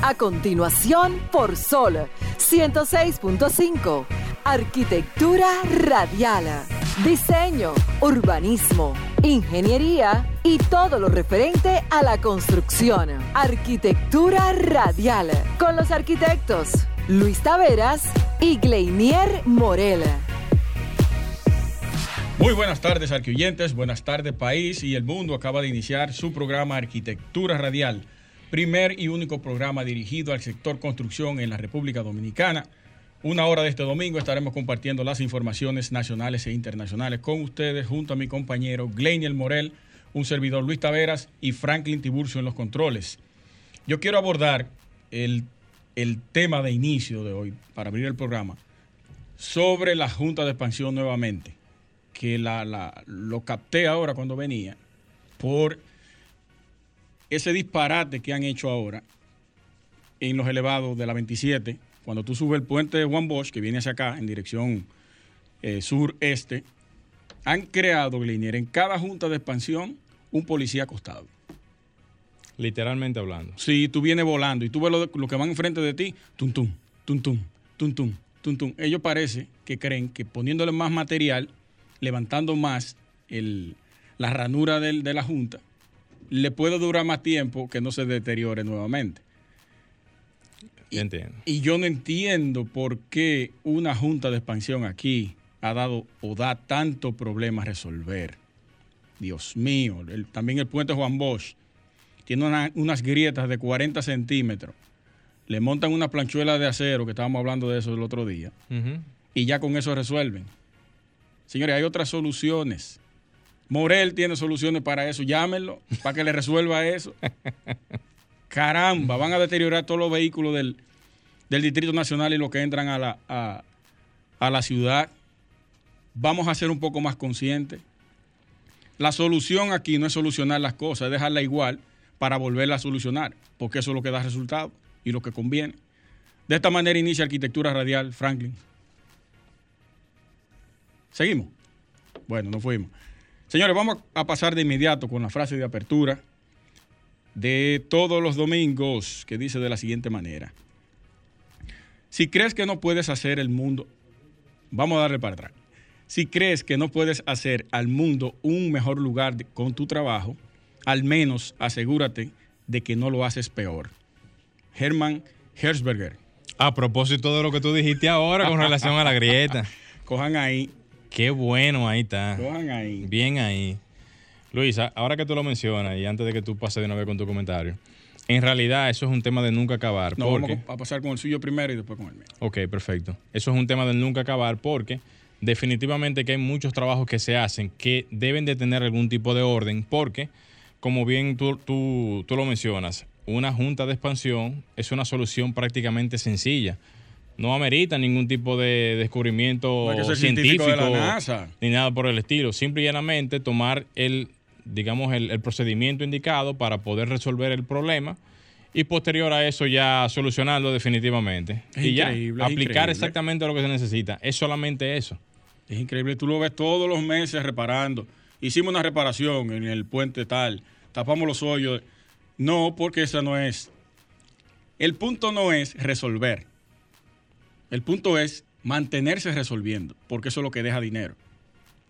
A continuación, por Sol 106.5. Arquitectura radial. Diseño, urbanismo, ingeniería y todo lo referente a la construcción. Arquitectura radial. Con los arquitectos Luis Taveras y Gleinier Morel. Muy buenas tardes, arquiyentes. Buenas tardes, país y el mundo. Acaba de iniciar su programa Arquitectura Radial primer y único programa dirigido al sector construcción en la República Dominicana. Una hora de este domingo estaremos compartiendo las informaciones nacionales e internacionales con ustedes junto a mi compañero Gleiniel Morel, un servidor Luis Taveras y Franklin Tiburcio en los controles. Yo quiero abordar el, el tema de inicio de hoy para abrir el programa sobre la Junta de Expansión nuevamente, que la, la, lo capté ahora cuando venía por ese disparate que han hecho ahora en los elevados de la 27, cuando tú subes el puente de Juan Bosch, que viene hacia acá, en dirección eh, sureste, han creado, Glinier, en cada junta de expansión, un policía acostado. Literalmente hablando. Si tú vienes volando y tú ves lo, lo que van enfrente de ti, tum tum, tum tum, tum tum, tum tum. Ellos parece que creen que poniéndole más material, levantando más el, la ranura del, de la junta, le puede durar más tiempo que no se deteriore nuevamente. Y, entiendo. y yo no entiendo por qué una junta de expansión aquí ha dado o da tanto problema a resolver. Dios mío, el, también el puente Juan Bosch tiene una, unas grietas de 40 centímetros. Le montan una planchuela de acero, que estábamos hablando de eso el otro día, uh -huh. y ya con eso resuelven. Señores, hay otras soluciones. Morel tiene soluciones para eso. Llámenlo para que le resuelva eso. Caramba, van a deteriorar todos los vehículos del, del Distrito Nacional y los que entran a la, a, a la ciudad. Vamos a ser un poco más conscientes. La solución aquí no es solucionar las cosas, es dejarla igual para volverla a solucionar, porque eso es lo que da resultado y lo que conviene. De esta manera inicia Arquitectura Radial, Franklin. ¿Seguimos? Bueno, no fuimos. Señores, vamos a pasar de inmediato con la frase de apertura de todos los domingos, que dice de la siguiente manera. Si crees que no puedes hacer el mundo, vamos a darle para atrás. Si crees que no puedes hacer al mundo un mejor lugar de, con tu trabajo, al menos asegúrate de que no lo haces peor. Hermann Herzberger. A propósito de lo que tú dijiste ahora con relación a la grieta. Cojan ahí Qué bueno, ahí está. Ahí. Bien ahí. Luisa, ahora que tú lo mencionas y antes de que tú pases de una vez con tu comentario, en realidad eso es un tema de nunca acabar. No, porque... vamos a pasar con el suyo primero y después con el mío. Ok, perfecto. Eso es un tema de nunca acabar porque definitivamente que hay muchos trabajos que se hacen que deben de tener algún tipo de orden porque, como bien tú, tú, tú lo mencionas, una junta de expansión es una solución prácticamente sencilla no amerita ningún tipo de descubrimiento no científico, de la NASA. ni nada por el estilo. Simple y llanamente tomar el, digamos, el, el, procedimiento indicado para poder resolver el problema y posterior a eso ya solucionarlo definitivamente. Es y ya aplicar increíble. exactamente lo que se necesita. Es solamente eso. Es increíble. Tú lo ves todos los meses reparando. Hicimos una reparación en el puente tal, tapamos los hoyos. No, porque esa no es. El punto no es resolver. El punto es mantenerse resolviendo, porque eso es lo que deja dinero.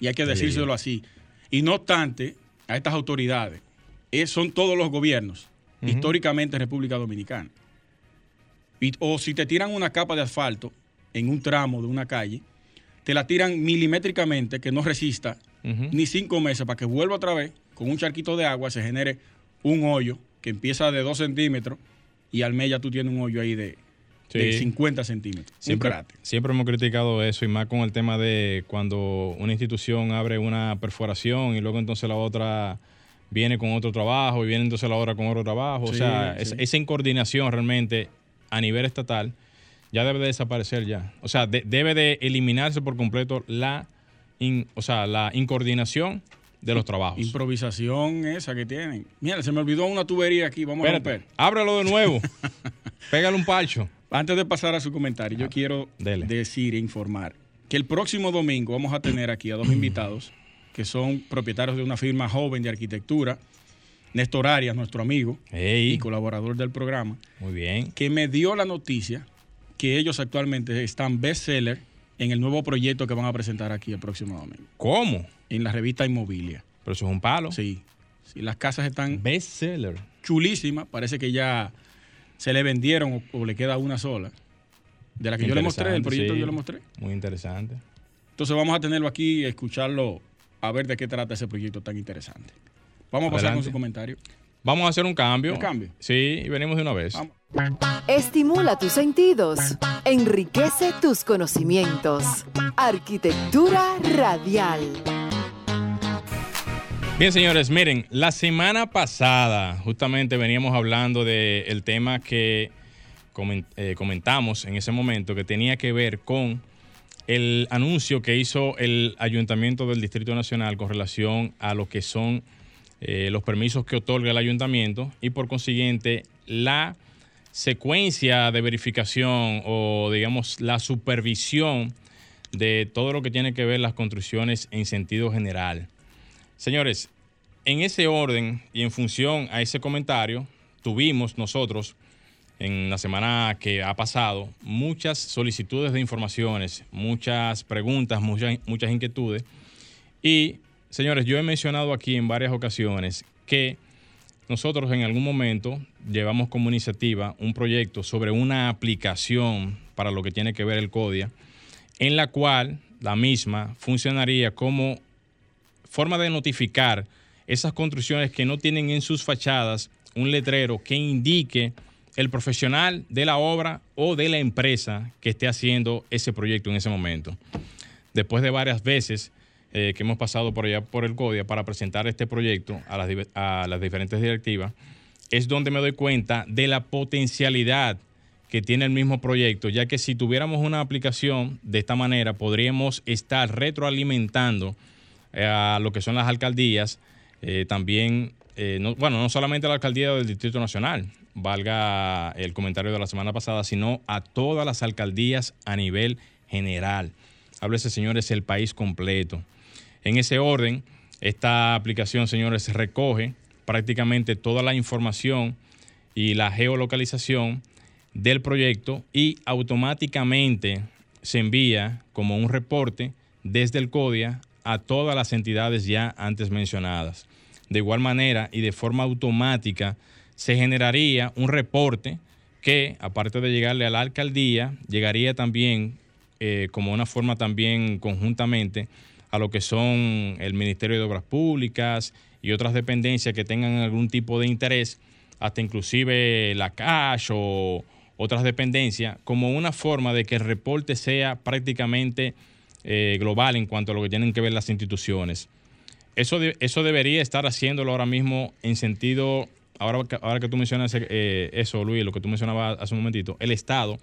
Y hay que decírselo así. Y no obstante, a estas autoridades, es, son todos los gobiernos, uh -huh. históricamente en República Dominicana. Y, o si te tiran una capa de asfalto en un tramo de una calle, te la tiran milimétricamente que no resista uh -huh. ni cinco meses para que vuelva otra vez con un charquito de agua, se genere un hoyo que empieza de dos centímetros y al mes ya tú tienes un hoyo ahí de, Sí. de 50 centímetros. Siempre, siempre hemos criticado eso y más con el tema de cuando una institución abre una perforación y luego entonces la otra viene con otro trabajo y viene entonces la otra con otro trabajo. Sí, o sea, sí. es, esa incoordinación realmente a nivel estatal ya debe de desaparecer ya. O sea, de, debe de eliminarse por completo la, in, o sea, la incoordinación de los trabajos. Improvisación esa que tienen. Mira, se me olvidó una tubería aquí, vamos Espérate, a romper. Ábrelo de nuevo. Pégale un palcho. Antes de pasar a su comentario, yo Ah, quiero dele. decir e informar que el próximo domingo vamos a tener aquí a dos invitados que son propietarios de una firma joven de arquitectura Néstor Arias, nuestro amigo Ey. y colaborador del programa, Muy bien. que me dio la noticia que ellos actualmente están bestseller en el nuevo proyecto que van a presentar aquí el próximo domingo, ¿Cómo? en la revista Inmobilia. Pero eso es un palo. Sí, sí las casas están Bestseller. chulísimas, parece que ya se le vendieron o, o le queda una sola. De la que yo le mostré, el proyecto que yo le mostré. Muy interesante. Entonces vamos a tenerlo aquí y escucharlo, a ver de qué trata ese proyecto tan interesante. Vamos a pasar con su comentario. Vamos a hacer un cambio. ¿Un cambio? Sí, y venimos de una vez. Vamos. Estimula tus sentidos, enriquece tus conocimientos. Arquitectura radial. Bien, señores, miren, la semana pasada justamente veníamos hablando del tema que eh, comentamos en ese momento, que tenía que ver con el anuncio que hizo el Ayuntamiento del Distrito Nacional con relación a lo que son eh, los permisos que otorga el ayuntamiento y por consiguiente la secuencia de verificación o digamos la supervisión de todo lo que tiene que ver las construcciones en sentido general. Señores, en ese orden y en función a ese comentario, tuvimos nosotros en la semana que ha pasado muchas solicitudes de informaciones, muchas preguntas, muchas, muchas inquietudes. Y, señores, yo he mencionado aquí en varias ocasiones que nosotros en algún momento llevamos como iniciativa un proyecto sobre una aplicación para lo que tiene que ver el CODIA, en la cual la misma funcionaría como forma de notificar esas construcciones que no tienen en sus fachadas un letrero que indique el profesional de la obra o de la empresa que esté haciendo ese proyecto en ese momento. Después de varias veces eh, que hemos pasado por allá por el CODIA para presentar este proyecto a las, diferentes directivas, es donde me doy cuenta de la potencialidad que tiene el mismo proyecto, ya que si tuviéramos una aplicación de esta manera, podríamos estar retroalimentando a lo que son las alcaldías, eh, también, eh, no- bueno, no solamente a la alcaldía del Distrito Nacional, valga el comentario de la semana pasada, sino a todas las alcaldías a nivel general. Háblese, señores, el país completo. En ese orden, esta aplicación, señores, recoge prácticamente toda la información y la geolocalización del proyecto y automáticamente se envía como un reporte desde el CODIA a todas las entidades ya antes mencionadas. De igual manera y de forma automática se generaría un reporte que, aparte de llegarle a la alcaldía, llegaría también eh, como una forma también conjuntamente a lo que son el Ministerio de Obras Públicas y otras dependencias que tengan algún tipo de interés, hasta inclusive la CASH o otras dependencias, como una forma de que el reporte sea prácticamente eh, global en cuanto a lo que tienen que ver las instituciones. Eso, eso debería estar haciéndolo ahora mismo en sentido, ahora que, ahora que tú mencionas eh, eso, Luis, lo que tú mencionabas hace un momentito, el Estado,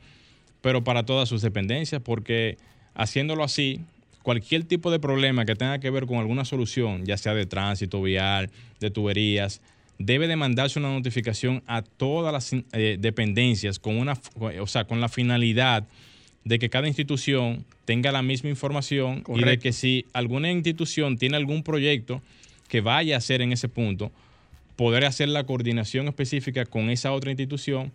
pero para todas sus dependencias, porque haciéndolo así, cualquier tipo de problema que tenga que ver con alguna solución, ya sea de tránsito vial, de tuberías, debe de mandarse una notificación a todas las eh, dependencias con una, o sea, con la finalidad de que cada institución tenga la misma información y de que si alguna institución tiene algún proyecto que vaya a hacer en ese punto, poder hacer la coordinación específica con esa otra institución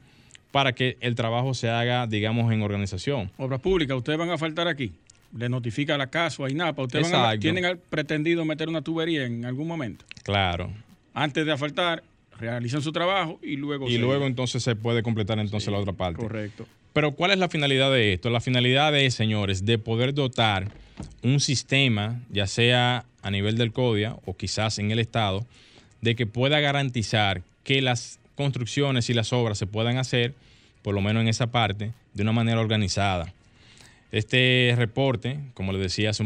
para que el trabajo se haga, digamos, en organización. Obras públicas, ustedes van a faltar aquí. Le notifica la casa o a INAPA. Ustedes van a- tienen pretendido meter una tubería en algún momento. Claro. Antes de asfaltar, realizan su trabajo y luego. Y se- luego entonces se puede completar entonces Sí, la otra parte. Correcto. Pero ¿cuál es la finalidad de esto? La finalidad es, señores, de poder dotar un sistema, ya sea a nivel del CODIA o quizás en el Estado, de que pueda garantizar que las construcciones y las obras se puedan hacer, por lo menos en esa parte, de una manera organizada. Este reporte, como les decía hace,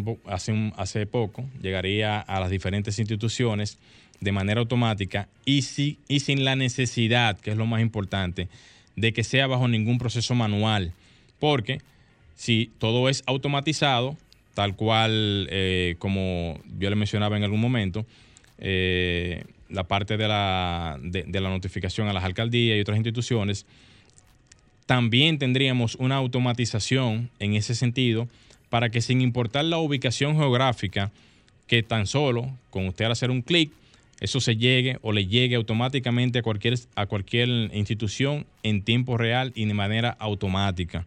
un hace, poco, llegaría a las diferentes instituciones de manera automática y sin la necesidad, que es lo más importante, de que sea bajo ningún proceso manual. Porque si todo es automatizado, tal cual eh, como yo le mencionaba en algún momento, eh, la parte de la, de- de la notificación a las alcaldías y otras instituciones, también tendríamos una automatización en ese sentido para que sin importar la ubicación geográfica, que tan solo con usted al hacer un clic eso se llegue o le llegue automáticamente a cualquier, a cualquier institución en tiempo real y de manera automática.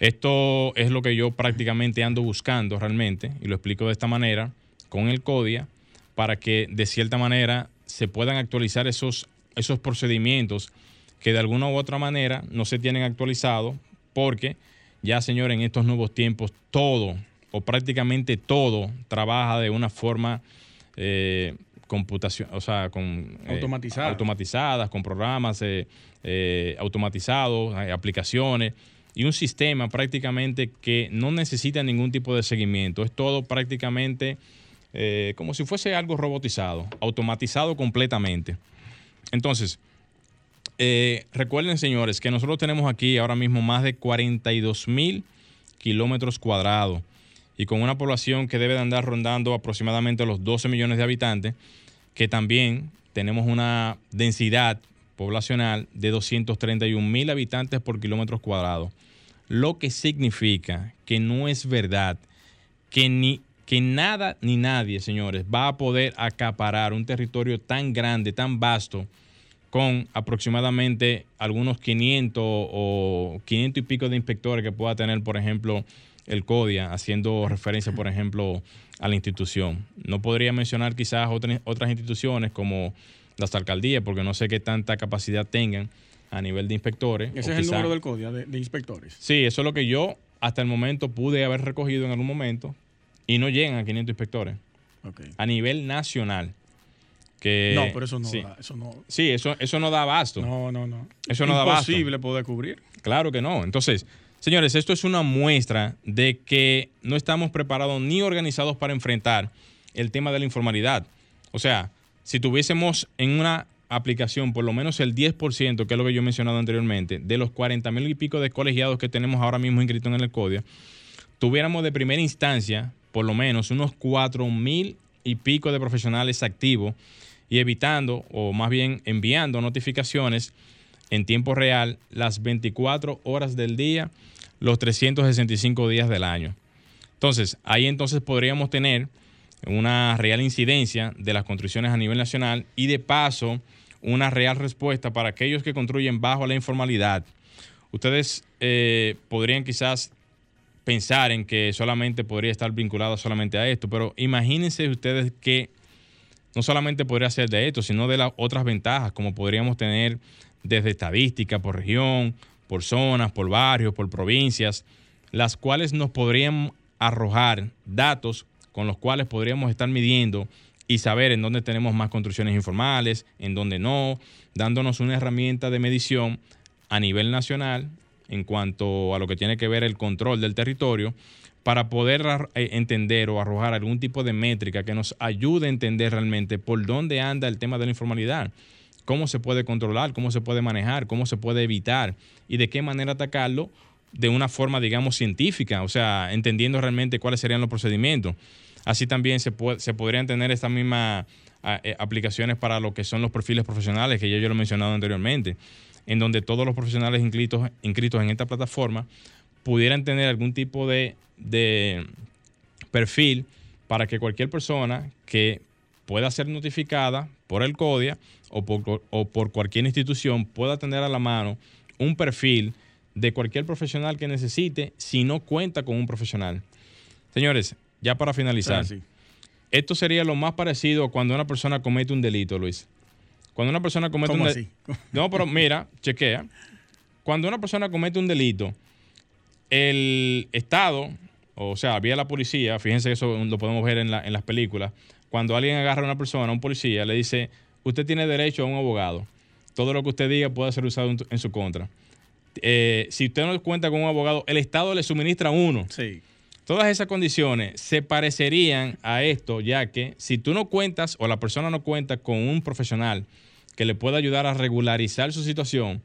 Esto es lo que yo prácticamente ando buscando realmente, y lo explico de esta manera, con el CODIA, para que de cierta manera se puedan actualizar esos, esos procedimientos que de alguna u otra manera no se tienen actualizados, porque ya, señor, en estos nuevos tiempos todo o prácticamente todo trabaja de una forma eh, computación, o sea, con eh, automatizadas, con programas eh, automatizados, aplicaciones y un sistema prácticamente que no necesita ningún tipo de seguimiento. Es todo prácticamente eh, como si fuese algo robotizado, automatizado completamente. Entonces, eh, recuerden señores que nosotros tenemos aquí ahora mismo más de 42 mil kilómetros cuadrados y con una población que debe de andar rondando aproximadamente los 12 millones de habitantes, que también tenemos una densidad poblacional de 231 mil habitantes por kilómetros cuadrados lo que significa que no es verdad que ni que nada ni nadie, señores, va a poder acaparar un territorio tan grande, tan vasto, con aproximadamente algunos 500 o 500 y pico de inspectores que pueda tener, por ejemplo, el CODIA, haciendo referencia, por ejemplo, a la institución. No podría mencionar quizás otras, otras instituciones como las alcaldías, porque no sé qué tanta capacidad tengan a nivel de inspectores. Ese es el número del código de, inspectores. Sí, eso es lo que yo hasta el momento pude haber recogido en algún momento y no llegan a 500 inspectores. A nivel nacional. Que, no, pero eso no da. Eso no, sí, eso, eso no da abasto. No, no, no. Eso no da abasto. imposible poder cubrir. Claro que no. Entonces, señores, esto es una muestra de que no estamos preparados ni organizados para enfrentar el tema de la informalidad. O sea, si tuviésemos en una aplicación, por lo menos el 10%, que es lo que yo he mencionado anteriormente, de los 40 mil y pico de colegiados que tenemos ahora mismo inscritos en el CODIA, tuviéramos de primera instancia, por lo menos, unos 4 mil y pico de profesionales activos y evitando, o más bien enviando notificaciones en tiempo real las 24 horas del día, los 365 días del año. Entonces, ahí entonces podríamos tener una real incidencia de las construcciones a nivel nacional y de paso una real respuesta para aquellos que construyen bajo la informalidad. Ustedes eh, podrían quizás pensar en que solamente podría estar vinculado solamente a esto, pero imagínense ustedes que no solamente podría ser de esto, sino de las otras ventajas, como podríamos tener desde estadística por región, por zonas, por barrios, por provincias, las cuales nos podrían arrojar datos con los cuales podríamos estar midiendo y saber en dónde tenemos más construcciones informales, en dónde no, dándonos una herramienta de medición a nivel nacional en cuanto a lo que tiene que ver el control del territorio para poder eh, entender o arrojar algún tipo de métrica que nos ayude a entender realmente por dónde anda el tema de la informalidad, cómo se puede controlar, cómo se puede manejar, cómo se puede evitar y de qué manera atacarlo de una forma, digamos, científica, o sea, entendiendo realmente cuáles serían los procedimientos. Así también se, se podrían tener estas mismas eh, aplicaciones para lo que son los perfiles profesionales, que ya yo lo he mencionado anteriormente, en donde todos los profesionales inscritos, inscritos en esta plataforma pudieran tener algún tipo de, perfil para que cualquier persona que pueda ser notificada por el CODIA o por, o por cualquier institución pueda tener a la mano un perfil de cualquier profesional que necesite si no cuenta con un profesional. Señores, ya para finalizar, ah, esto sería lo más parecido a cuando una persona comete un delito, Luis. Cuando una persona comete un delito. No, pero mira, chequea. Cuando una persona comete un delito, el Estado, o sea, vía la policía, fíjense eso lo podemos ver en, las películas, cuando alguien agarra a una persona, a un policía, le dice, usted tiene derecho a un abogado. Todo lo que usted diga puede ser usado en, su contra. Eh, si usted no cuenta con un abogado, el Estado le suministra uno. Sí. Todas esas condiciones se parecerían a esto, ya que si tú no cuentas o la persona no cuenta con un profesional que le pueda ayudar a regularizar su situación,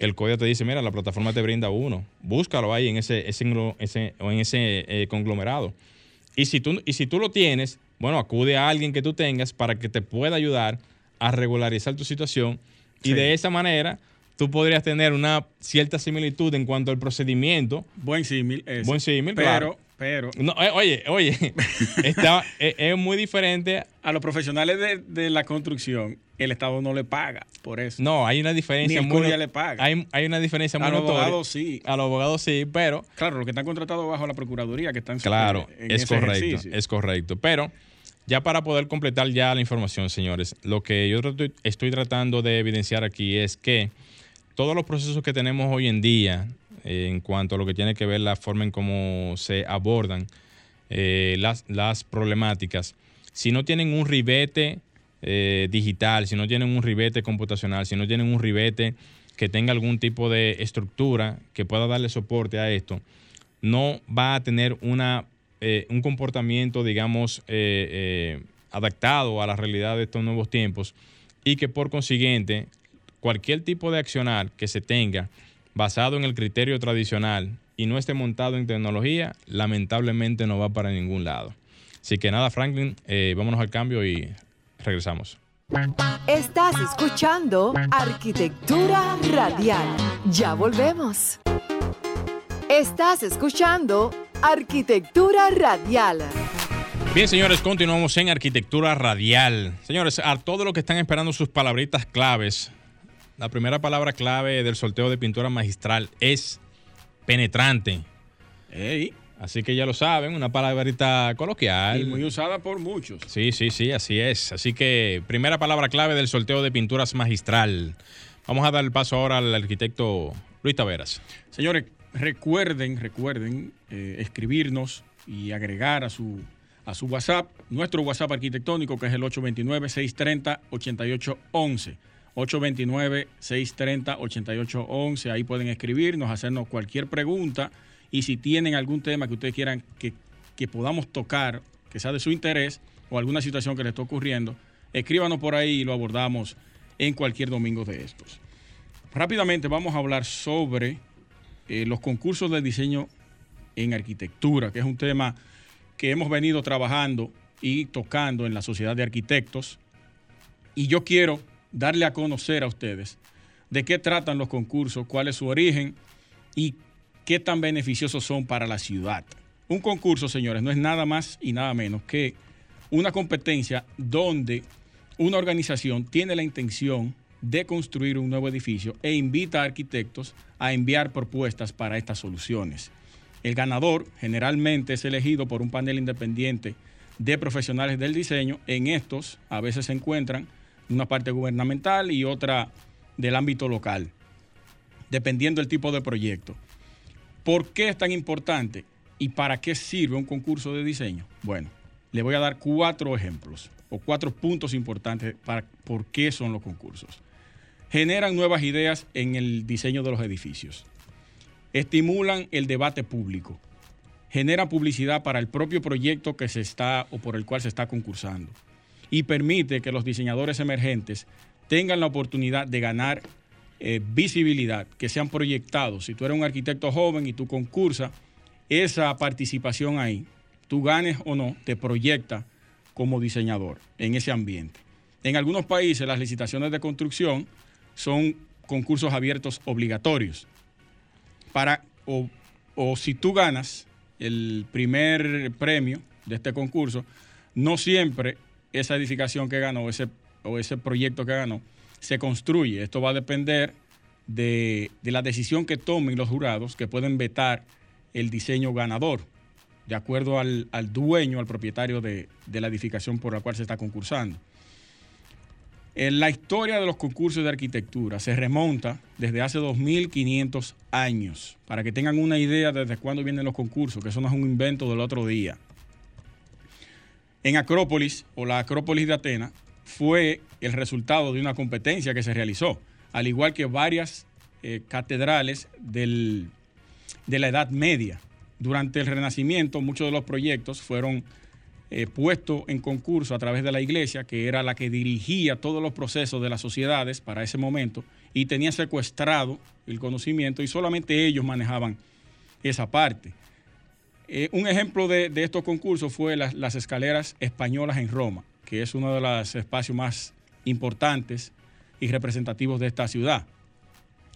el código te dice, mira, la plataforma te brinda uno, búscalo ahí en ese, ese, o en ese eh, conglomerado. Y si, tú, y si tú lo tienes, bueno, acude a alguien que tú tengas para que te pueda ayudar a regularizar tu situación y de esa manera tú podrías tener una cierta similitud en cuanto al procedimiento. Buen símil. Buen símil, pero pero... No, eh, oye, oye, está, es, es muy diferente. A los profesionales de, de la construcción, el Estado no le paga por eso. No, hay una diferencia Ni el muy le paga. Hay, hay una diferencia muy A los abogados sí. A los abogados sí, pero Claro, los que están contratados bajo la Procuraduría, que están Claro, en es ese correcto, ejercicio. es correcto. Pero ya para poder completar ya la información, señores, lo que yo estoy tratando de evidenciar aquí es que todos los procesos que tenemos hoy en día, eh, en cuanto a lo que tiene que ver la forma en cómo se abordan eh, las, las problemáticas, si no tienen un ribete eh, digital, si no tienen un ribete computacional, si no tienen un ribete que tenga algún tipo de estructura que pueda darle soporte a esto, no va a tener una, eh, un comportamiento, digamos, eh, adaptado a la realidad de estos nuevos tiempos y que por consiguiente cualquier tipo de accionar que se tenga basado en el criterio tradicional y no esté montado en tecnología, lamentablemente no va para ningún lado. Así que nada, Franklin, vámonos al cambio y regresamos. Estás escuchando Arquitectura Radial. Ya volvemos. Estás escuchando Arquitectura Radial. Bien, señores, continuamos en Arquitectura Radial. Señores, a todos los que están esperando sus palabritas claves, la primera palabra clave del sorteo de pintura magistral es penetrante. Ey, Así que ya lo saben, una palabrita coloquial. y muy usada por muchos. Sí, sí, sí, así es. Así que primera palabra clave del sorteo de pinturas magistral. Vamos a dar el paso ahora al arquitecto Luis Taveras. Señores, recuerden, recuerden eh, escribirnos y agregar a su, a su WhatsApp, nuestro WhatsApp arquitectónico, que es el 829-630-8811. 829-630-8811. Ahí pueden escribirnos, hacernos cualquier pregunta. Y si tienen algún tema que ustedes quieran que, que podamos tocar, que sea de su interés, o alguna situación que les esté ocurriendo, escríbanos por ahí y lo abordamos en cualquier domingo de estos. Rápidamente vamos a hablar sobre eh, los concursos de diseño en arquitectura, que es un tema que hemos venido trabajando y tocando en la Sociedad de Arquitectos. Y yo quiero darle a conocer a ustedes de qué tratan los concursos, cuál es su origen y qué tan beneficiosos son para la ciudad. Un concurso, señores, no es nada más y nada menos que una competencia donde una organización tiene la intención de construir un nuevo edificio e invita a arquitectos a enviar propuestas para estas soluciones. El ganador generalmente es elegido por un panel independiente de profesionales del diseño. En estos a veces se encuentran una parte gubernamental y otra del ámbito local, dependiendo del tipo de proyecto. ¿Por qué es tan importante y para qué sirve un concurso de diseño? Bueno, le voy a dar cuatro ejemplos o cuatro puntos importantes para por qué son los concursos. Generan nuevas ideas en el diseño de los edificios. Estimulan el debate público. Generan publicidad para el propio proyecto que se está o por el cual se está concursando. Y permite que los diseñadores emergentes tengan la oportunidad de ganar eh, visibilidad, que sean proyectados. Si tú eres un arquitecto joven y tú concursas, esa participación ahí, tú ganes o no, te proyecta como diseñador en ese ambiente. En algunos países las licitaciones de construcción son concursos abiertos obligatorios. Para, o, o si tú ganas el primer premio de este concurso, no siempre esa edificación que ganó ese, o ese proyecto que ganó se construye. Esto va a depender de, de la decisión que tomen los jurados que pueden vetar el diseño ganador, de acuerdo al, al dueño, al propietario de, de, la edificación por la cual se está concursando. En la historia de los concursos de arquitectura se remonta desde hace 2500 años, para que tengan una idea desde cuándo vienen los concursos, que eso no es un invento del otro día. En Acrópolis, o la Acrópolis de Atenas, fue el resultado de una competencia que se realizó, al igual que varias eh, catedrales del, de la Edad Media. Durante el Renacimiento, muchos de los proyectos fueron eh, puestos en concurso a través de la iglesia, que era la que dirigía todos los procesos de las sociedades para ese momento, y tenía secuestrado el conocimiento y solamente ellos manejaban esa parte. Eh, un ejemplo de, de, estos concursos fue las, las escaleras españolas en Roma que es uno de los espacios más importantes y representativos de esta ciudad.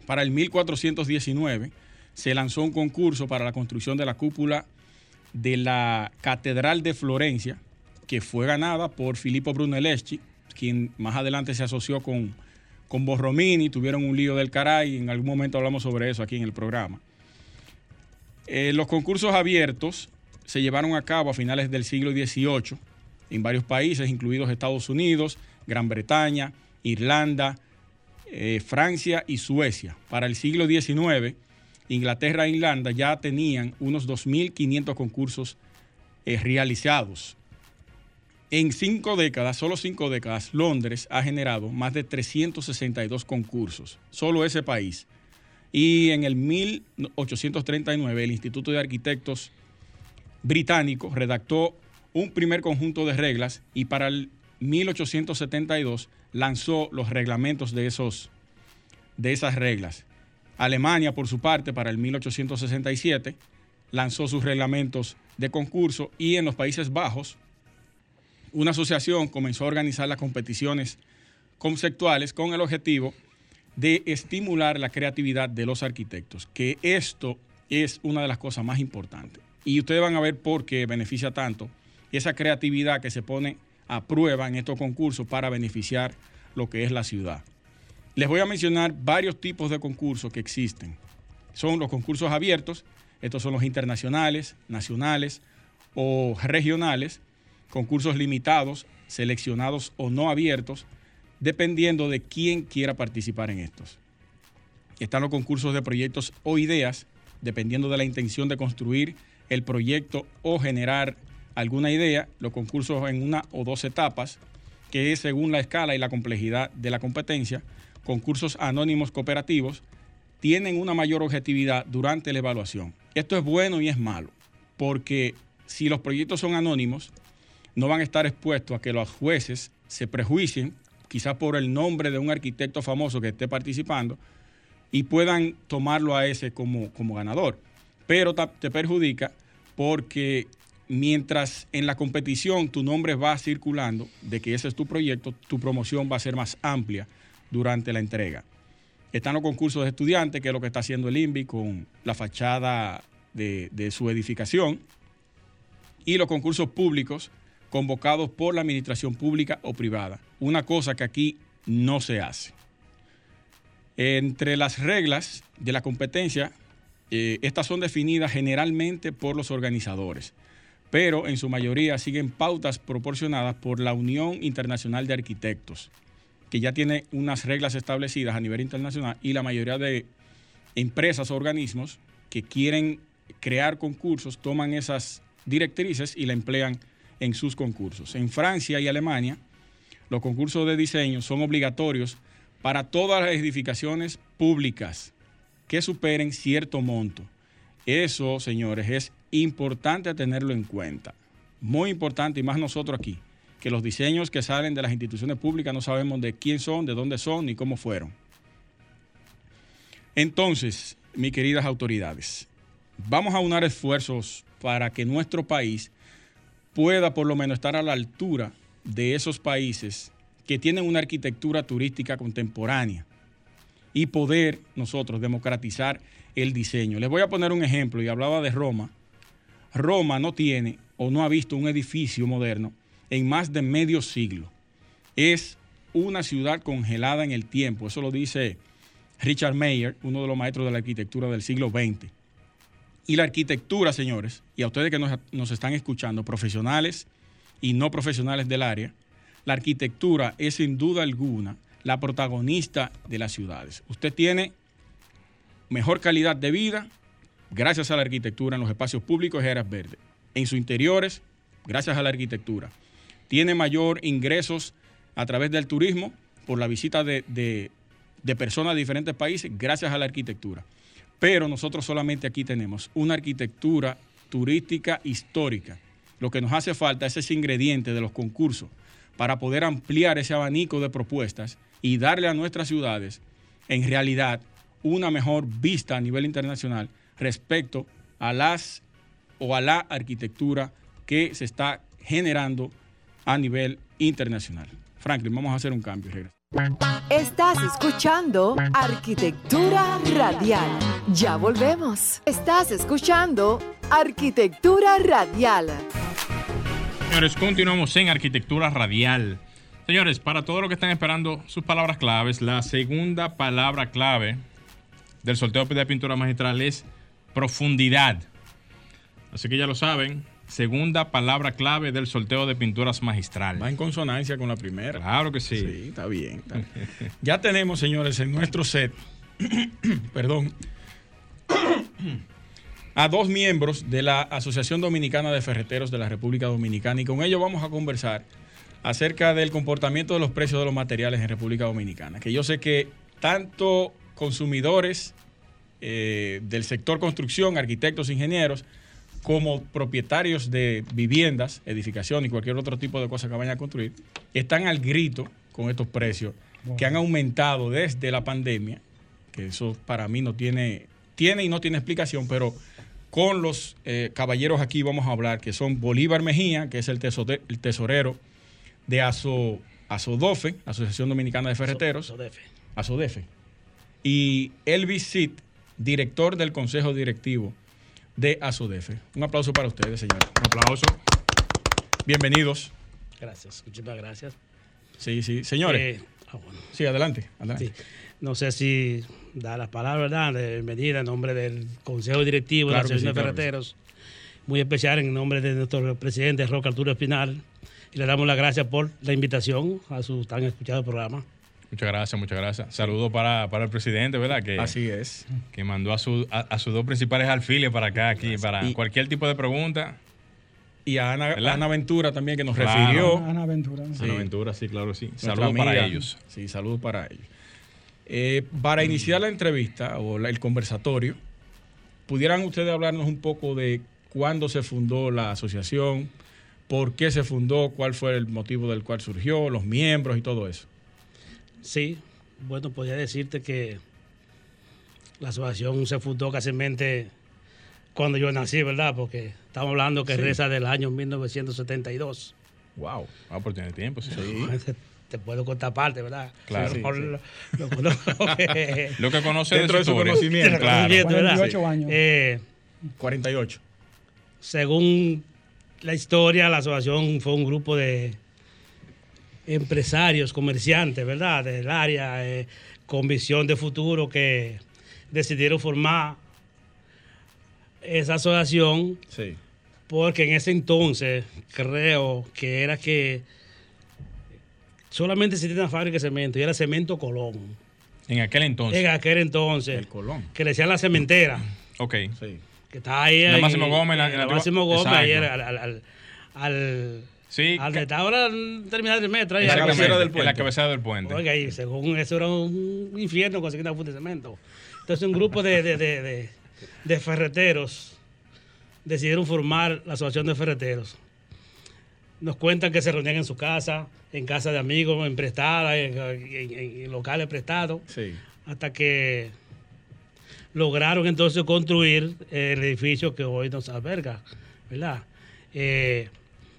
Para el 1419 se lanzó un concurso para la construcción de la cúpula de la Catedral de Florencia, que fue ganada por Filippo Brunelleschi, quien más adelante se asoció con, con Borromini, tuvieron un lío del caray, en algún momento hablamos sobre eso aquí en el programa. Eh, los concursos abiertos se llevaron a cabo a finales del siglo XVIII en varios países, incluidos Estados Unidos, Gran Bretaña, Irlanda, eh, Francia y Suecia. Para el siglo XIX, Inglaterra e Irlanda ya tenían unos 2.500 concursos eh, realizados. En cinco décadas, solo cinco décadas, Londres ha generado más de 362 concursos, solo ese país. Y en el 1839 el Instituto de Arquitectos británico redactó un primer conjunto de reglas y para el 1872 lanzó los reglamentos de, esos, de esas reglas. Alemania, por su parte, para el 1867 lanzó sus reglamentos de concurso y en los Países Bajos una asociación comenzó a organizar las competiciones conceptuales con el objetivo de estimular la creatividad de los arquitectos, que esto es una de las cosas más importantes. Y ustedes van a ver por qué beneficia tanto esa creatividad que se pone a prueba en estos concursos para beneficiar lo que es la ciudad. Les voy a mencionar varios tipos de concursos que existen. Son los concursos abiertos, estos son los internacionales, nacionales o regionales, concursos limitados, seleccionados o no abiertos, dependiendo de quién quiera participar en estos. Están los concursos de proyectos o ideas, dependiendo de la intención de construir el proyecto o generar alguna idea, los concursos en una o dos etapas, que es según la escala y la complejidad de la competencia, concursos anónimos cooperativos, tienen una mayor objetividad durante la evaluación. Esto es bueno y es malo, porque si los proyectos son anónimos, no van a estar expuestos a que los jueces se prejuicien, quizás por el nombre de un arquitecto famoso que esté participando, y puedan tomarlo a ese como, como ganador. Pero te perjudica porque mientras en la competición tu nombre va circulando de que ese es tu proyecto, tu promoción va a ser más amplia durante la entrega. Están los concursos de estudiantes, que es lo que está haciendo el INVI con la fachada de, su edificación, y los concursos públicos convocados por la administración pública o privada. Una cosa que aquí no se hace. Entre las reglas de la competencia, eh, estas son definidas generalmente por los organizadores pero en su mayoría siguen pautas proporcionadas por la Unión Internacional de Arquitectos, que ya tiene unas reglas establecidas a nivel internacional y la mayoría de empresas o organismos que quieren crear concursos toman esas directrices y la emplean en sus concursos. En Francia y Alemania, los concursos de diseño son obligatorios para todas las edificaciones públicas que superen cierto monto. Eso, señores, es importante tenerlo en cuenta. Muy importante, y más nosotros aquí, que los diseños que salen de las instituciones públicas no sabemos de quién son, de dónde son ni cómo fueron. Entonces, mis queridas autoridades, vamos a unar esfuerzos para que nuestro país pueda por lo menos estar a la altura de esos países que tienen una arquitectura turística contemporánea y poder nosotros democratizar el diseño. Les voy a poner un ejemplo y hablaba de Roma Roma no tiene o no ha visto un edificio moderno en más de medio siglo. Es una ciudad congelada en el tiempo. Eso lo dice Richard Mayer, uno de los maestros de la arquitectura del siglo XX. Y la arquitectura, señores, y a ustedes que nos, nos, están escuchando, profesionales y no profesionales del área, la arquitectura es sin duda alguna la protagonista de las ciudades. Usted tiene mejor calidad de vida, gracias a la arquitectura en los espacios públicos y áreas verdes. En sus interiores, gracias a la arquitectura. Tiene mayor ingresos a través del turismo por la visita de, personas de diferentes países gracias a la arquitectura. Pero nosotros solamente aquí tenemos una arquitectura turística histórica. Lo que nos hace falta es ese ingrediente de los concursos para poder ampliar ese abanico de propuestas y darle a nuestras ciudades, en realidad, una mejor vista a nivel internacional respecto a las o a la arquitectura que se está generando a nivel internacional. Franklin, vamos a hacer un cambio. Estás escuchando Arquitectura Radial. Ya volvemos. Estás escuchando Arquitectura Radial. Señores, continuamos en Arquitectura Radial. Señores, para todos los que están esperando sus palabras claves, la segunda palabra clave del sorteo de pintura magistral es profundidad. Así que ya lo saben, segunda palabra clave del sorteo de pinturas magistral. Va en consonancia con la primera. Claro que sí. Sí, está bien. está bien. ya tenemos, señores, en nuestro set, perdón, a dos miembros de la Asociación Dominicana de Ferreteros de la República Dominicana y con ellos vamos a conversar acerca del comportamiento de los precios de los materiales en República Dominicana. Que yo sé que tanto consumidores eh, del sector construcción, arquitectos, ingenieros, como propietarios de viviendas, edificación y cualquier otro tipo de cosa que vayan a construir, están al grito con estos precios que han aumentado desde la pandemia, que eso para mí no tiene, tiene y no tiene explicación, pero con los eh, caballeros aquí vamos a hablar, que son Bolívar Mejía, que es el, tesore- el tesorero de ASO, ASODOFE, Asociación Dominicana de Ferreteros, ASODEFE, y Elvis Cid, director del Consejo Directivo de ASODEFE. Un aplauso para ustedes, señores. Un aplauso. Bienvenidos. Gracias, muchísimas gracias. Sí, sí. Señores, Eh, ah, bueno, sí, adelante. adelante. sí. No sé si da las palabras, ¿verdad? De bienvenida en nombre del Consejo Directivo Claro de la Asociación de. Ferreteros. Muy especial en nombre de nuestro presidente Roque Arturo Espinal. Y le damos las gracias por la invitación a su tan escuchado programa. Muchas gracias, muchas gracias. Saludos para, para el presidente, ¿verdad? Que, Así es. que mandó a, su, a, a sus dos principales alfiles para acá, aquí, para Y- cualquier tipo de pregunta. Y a Ana. Ana Ventura también, que nos Claro. refirió. Ana Aventura. Sí. Ana Ventura, sí, claro, sí. Saludos para ellos. Sí, saludos para ellos. Eh, para iniciar la entrevista o la- el conversatorio, ¿pudieran ustedes hablarnos un poco de cuándo se fundó la asociación, por qué se fundó, cuál fue el motivo del cual surgió, los miembros y todo eso? Sí, bueno, podría decirte que la asociación se fundó casi cuando yo nací, ¿verdad? Porque estamos hablando que Sí. reza del año 1972. Wow. Ah, por tener tiempo, sí. Te puedo contar parte, ¿verdad? Claro. Lo que- Lo que conoce Dentro de su historia. conocimiento. Claro. conocimiento, ¿verdad? 48 años. Eh, 48. según la historia, la asociación fue un grupo de empresarios, comerciantes, ¿verdad? Del área, eh, con visión de futuro que decidieron formar esa asociación Sí. porque en ese entonces creo que era que solamente existía una fábrica de cemento y era Cemento Colón. En aquel entonces. En aquel entonces, El Colón. que le decían la cementera. Ok. Sí. que está ahí. La Máximo Gómez, la- la la Máximo Gómez, ahí era al, al, al, al, Sí. al está ahora terminal del metro. ahí, la cabecera del En puente. la cabecera del puente. Oiga, y según eso era un infierno conseguir una funda de cemento. Entonces un grupo de, de, de, de, de ferreteros decidieron formar la Asociación de Ferreteros. Nos cuentan que se reunían en su casa, en casa de amigos, en prestadas, en, en- en- en locales prestados Sí. hasta que lograron entonces construir el edificio que hoy nos alberga, ¿verdad? Eh,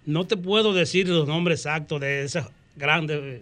no te puedo decir los nombres exactos de esos grandes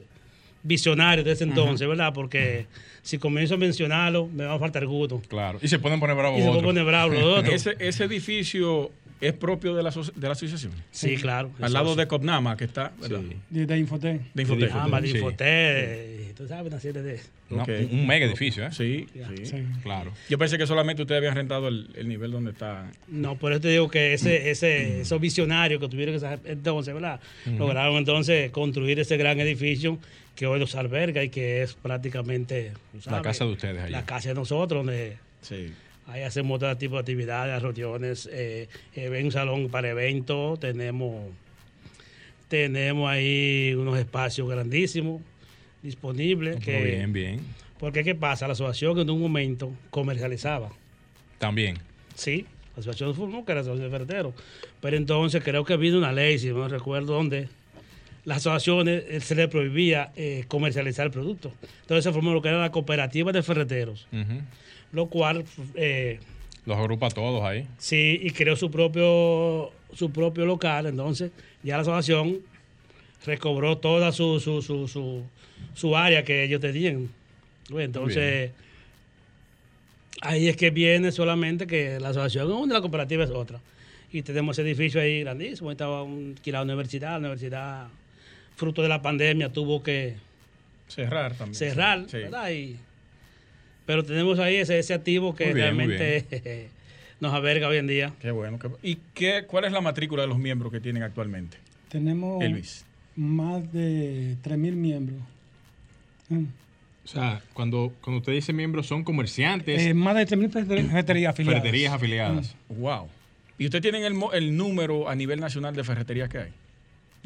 visionarios de ese entonces, ¿verdad? Porque si comienzo a mencionarlo, me va a faltar gusto. Claro. Y se pueden poner bravos Y se otros. pone bravo los otros. Ese, ese edificio es propio de la, de la asociación. Sí, claro. Al lado de Copnama, que está, ¿verdad? Sí. De, de Infotec. De Infotec. Ah, Sí. Madinfoté, tú sabes, una serie de... No, Ok. un, un mega edificio, ¿eh? Sí, sí. Sí. Claro. Yo pensé que solamente ustedes habían rentado el, el nivel donde está. No, por eso te digo que ese, ese, esos visionarios que tuvieron esa- entonces, ¿verdad? Lograron entonces construir ese gran edificio que hoy nos alberga y que es prácticamente tú La casa de ustedes allá. La casa de nosotros, donde Sí. Ahí hacemos todo tipo de actividades, reuniones, eh, eh, un salón para eventos, tenemos, tenemos ahí unos espacios grandísimos disponibles. Que, Muy bien, bien. Porque, ¿qué pasa? La asociación en un momento comercializaba. También. Sí, la asociación formó que era la asociación de ferreteros. Pero entonces creo que vino una ley, si no recuerdo dónde, las asociaciones eh, se les prohibía eh, comercializar el producto. Entonces se formó lo que era la cooperativa de ferreteros, Ujú. Lo cual eh, Los agrupa a todos ahí. sí, y creó su propio, su propio local. Entonces ya la asociación recobró toda su, su, su, su, su área que ellos tenían. Bueno, Entonces, ahí es que viene solamente que la asociación es una, la cooperativa es otra. Y tenemos ese edificio ahí grandísimo. Ahí estaba un, aquí la universidad, la universidad, fruto de la pandemia, tuvo que Cerrar también. cerrar, Sí. ¿verdad? Y- pero tenemos ahí ese, ese activo que bien, realmente nos alberga hoy en día. Qué bueno. qué- ¿Y qué, cuál es la matrícula de los miembros que tienen actualmente? Tenemos Elvis. más de 3.000 miembros. Mm. O sea, cuando, cuando usted dice miembros, son comerciantes, Eh, más de 3.000 ferreter- ferreterías afiliadas. ferreterías afiliadas. Wow. ¿Y ustedes tienen el, el número a nivel nacional de ferreterías que hay?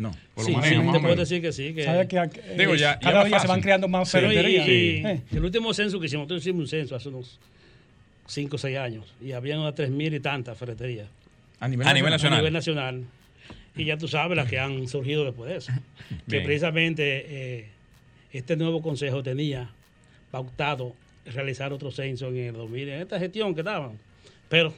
No. Por Sí, lo sí, menos, más te o puedo decir que sí. Que, ¿Sabe que eh, Digo, ya- ya cada día se van creando más y- ferreterías? y- Eh, el último censo que hicimos, nosotros hicimos un censo hace unos 5 o 6 años y habían unas 3.000 y tantas ferreterías A nivel, A nivel a Nacional. nivel nacional. Y ya tú sabes las que han surgido después de eso. Que precisamente eh, este nuevo consejo tenía pautado realizar otro censo en el 2000, en esta gestión que daban. Pero,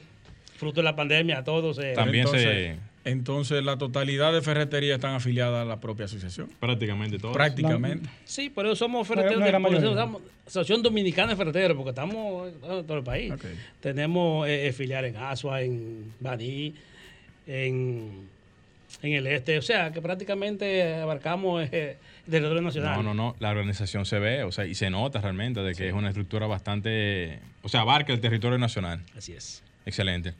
fruto de la pandemia, todo se... También entonces, se- entonces, la totalidad de ferreterías están afiliadas a la propia asociación. prácticamente todo. Prácticamente. Sí, pero somos No, ferreteros, no de- por eso somos Asociación Dominicana de Ferreteros, porque estamos en todo el país. Tenemos eh, eh, filial en Asua, en Baní, en, en el este. O sea, que prácticamente abarcamos eh, el territorio nacional. No, no, no. La organización se ve, o sea, y se nota realmente de que es una estructura bastante, o sea, abarca el territorio nacional. Así es. Excelente.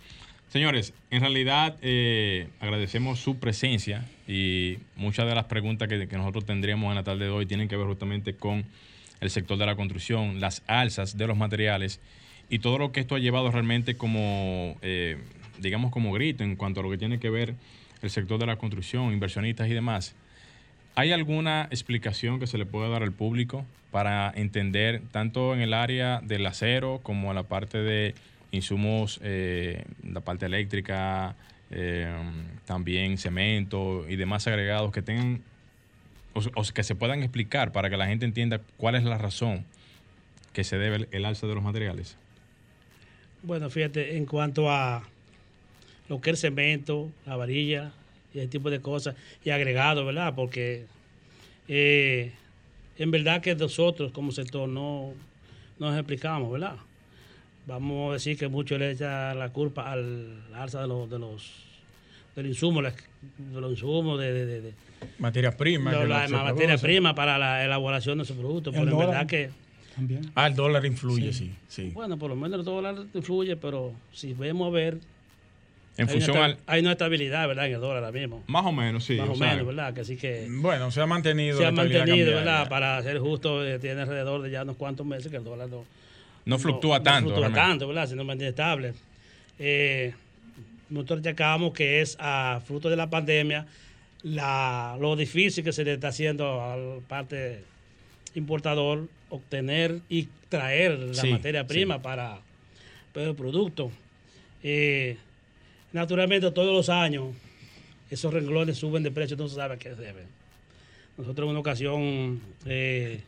Señores, en realidad eh, agradecemos su presencia y muchas de las preguntas que, que nosotros tendríamos en la tarde de hoy tienen que ver justamente con el sector de la construcción, las alzas de los materiales y todo lo que esto ha llevado realmente como, eh, digamos, como grito en cuanto a lo que tiene que ver el sector de la construcción, inversionistas y demás. ¿Hay alguna explicación que se le pueda dar al público para entender tanto en el área del acero como en la parte de insumos, eh, la parte eléctrica, eh, también cemento y demás agregados que tengan o, o que se puedan explicar para que la gente entienda cuál es la razón que se debe el, alza de los materiales? Bueno, fíjate, en cuanto a lo que es el cemento, la varilla y ese tipo de cosas, y agregado, ¿verdad? Porque eh, en verdad que nosotros como sector no nos explicamos, ¿verdad? Vamos a decir que mucho le echa la culpa al alza de los, de los del insumo, de los insumos, de, de, de- de- Materias primas. de la materia prima para la elaboración de esos productos. Pero en verdad que, También. Ah, el dólar influye, sí. sí. bueno, por lo menos el dólar influye, pero si vemos a ver, En hay, función una, al... hay una estabilidad, ¿verdad? En el dólar ahora mismo. Más o menos, sí. más o o sea, menos, ¿verdad? Que así que Bueno, se ha mantenido. se la ha mantenido, cambiaria. ¿verdad? Para ser justo, eh, tiene alrededor de ya unos cuantos meses que el dólar no, No fluctúa no tanto. fluctúa realmente. tanto, ¿verdad? Sino mantiene estable. Eh, nosotros destacamos que es a fruto de la pandemia la, lo difícil que se le está haciendo al parte importador obtener y traer la Sí, materia prima para, para el producto. Eh, naturalmente, todos los años esos renglones suben de precio, no se sabe a qué se debe. Nosotros en una ocasión, eh,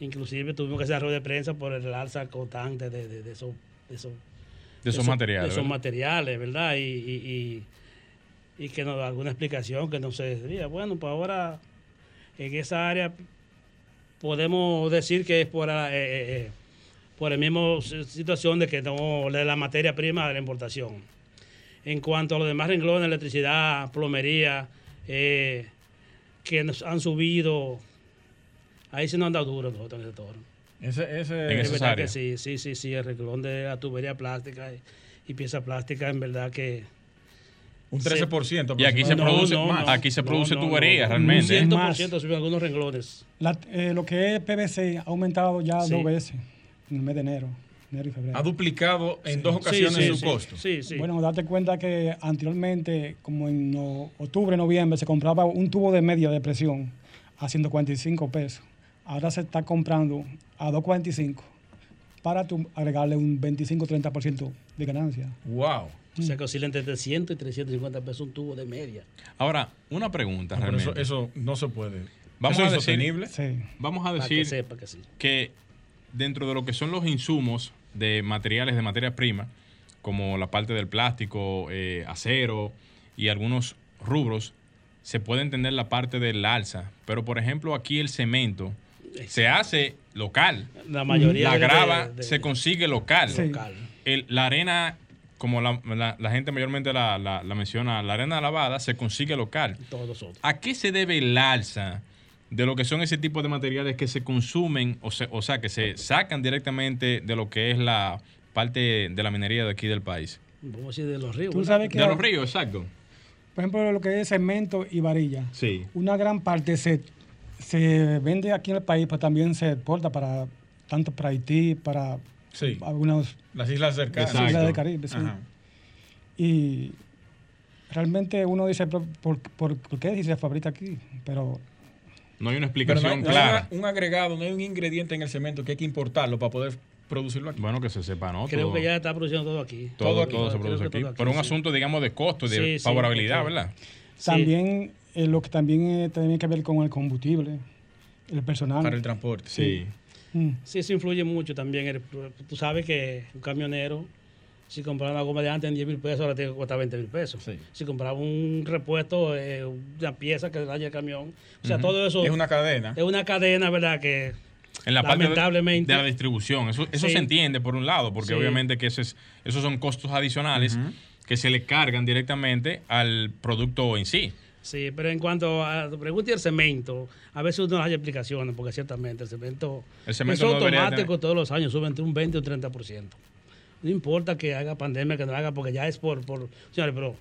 inclusive tuvimos que hacer rueda de prensa por el alza constante de, de- de esos, de esos, materiales. de esos ¿verdad? materiales, ¿verdad? Y, y, y, y que nos da alguna explicación que no se diría. Bueno, pues ahora en esa área podemos decir que es por, la- eh, eh, eh, por la misma si- situación de que no de la materia prima de la importación. En cuanto a los demás renglones, electricidad, plomería, eh, que nos han subido, ahí sí nos han dado duro nosotros en el sector. Ese, ese, En Es verdad que sí, sí, sí, sí, el renglón de la tubería plástica y, y pieza plástica, en verdad que... un 13%. Y aquí se No, produce, no, no. aquí se No, produce no, tubería no, no. realmente. Sí. 100% subió algunos renglones. La- eh, lo que es PVC ha aumentado ya Sí. dos veces en el mes de enero, enero y febrero. Ha duplicado en dos ocasiones Sí, sí, su sí. costo. Sí, sí. Bueno, date cuenta que anteriormente, como en no- octubre, noviembre, se compraba un tubo de media de presión a 145 pesos. Ahora se está comprando a 245 para agregarle un 25-30% de ganancia. Wow. o sea que oscila entre 300 y 350 pesos un tubo de media. Ahora, una pregunta No, pero eso, realmente. eso no se puede. Vamos eso a es decir-. Sí. Vamos a que decir sepa que sí. que dentro de lo que son los insumos de materiales de materia prima, como la parte del plástico, eh, acero y algunos rubros, se puede entender la parte del alza. Pero, por ejemplo, aquí el cemento se hace local. La mayoría La de- grava de- de- se consigue local. Sí. local. El- la arena como la, la- la gente mayormente la, la- la menciona, la arena lavada se consigue local. Todos los otros. ¿A qué se debe el alza de lo que son ese tipo de materiales que se consumen, o, se- o sea, que se sacan directamente de lo que es la parte de la minería de aquí del país? Vamos a decir de los ríos. Tú sabes que, De los ríos, exacto. por ejemplo, lo que es cemento y varilla, Sí. una gran parte se, se vende aquí en el país, pero también se exporta para tanto para Haití, para Sí. algunas Las islas cercanas. Exacto. islas del Caribe. sí. Y realmente uno dice, ¿por, por, por- por qué si se fabrica aquí? Pero No hay una no explicación hay, no hay clara. una- un agregado, no hay un ingrediente en el cemento que hay que importarlo para poder producirlo aquí. Bueno, que se sepa, ¿no? Creo Todo- que ya está produciendo todo aquí. todo, todo aquí. todo se produce aquí. todo aquí, Por un sí. asunto, digamos, de costo, de Sí, sí, favorabilidad, porque- ¿verdad? También eh, lo que también eh, tiene que ver con el combustible, el personal. Para el transporte. Sí. Mm. Sí, eso influye mucho también. El- tú sabes que un camionero, si compraba una goma de antes en 10 mil pesos, ahora tiene que costar 20 mil pesos. Sí. Si compraba un repuesto, eh, una pieza que daña el camión. O sea, todo eso Es una cadena. es una cadena, ¿verdad? Que En la parte de- Lamentablemente. de la distribución. Eso, eso Sí. se entiende por un lado, porque Sí. obviamente que eso es, esos son costos adicionales que se le cargan directamente al producto en sí. Sí, pero en cuanto a tu pregunta y el cemento, a veces uno no hay explicaciones, porque ciertamente el cemento, El cemento es no automático todos los años, sube entre un 20 o un 30%. No importa que haga pandemia, que no haga, porque ya es por... por señores, pero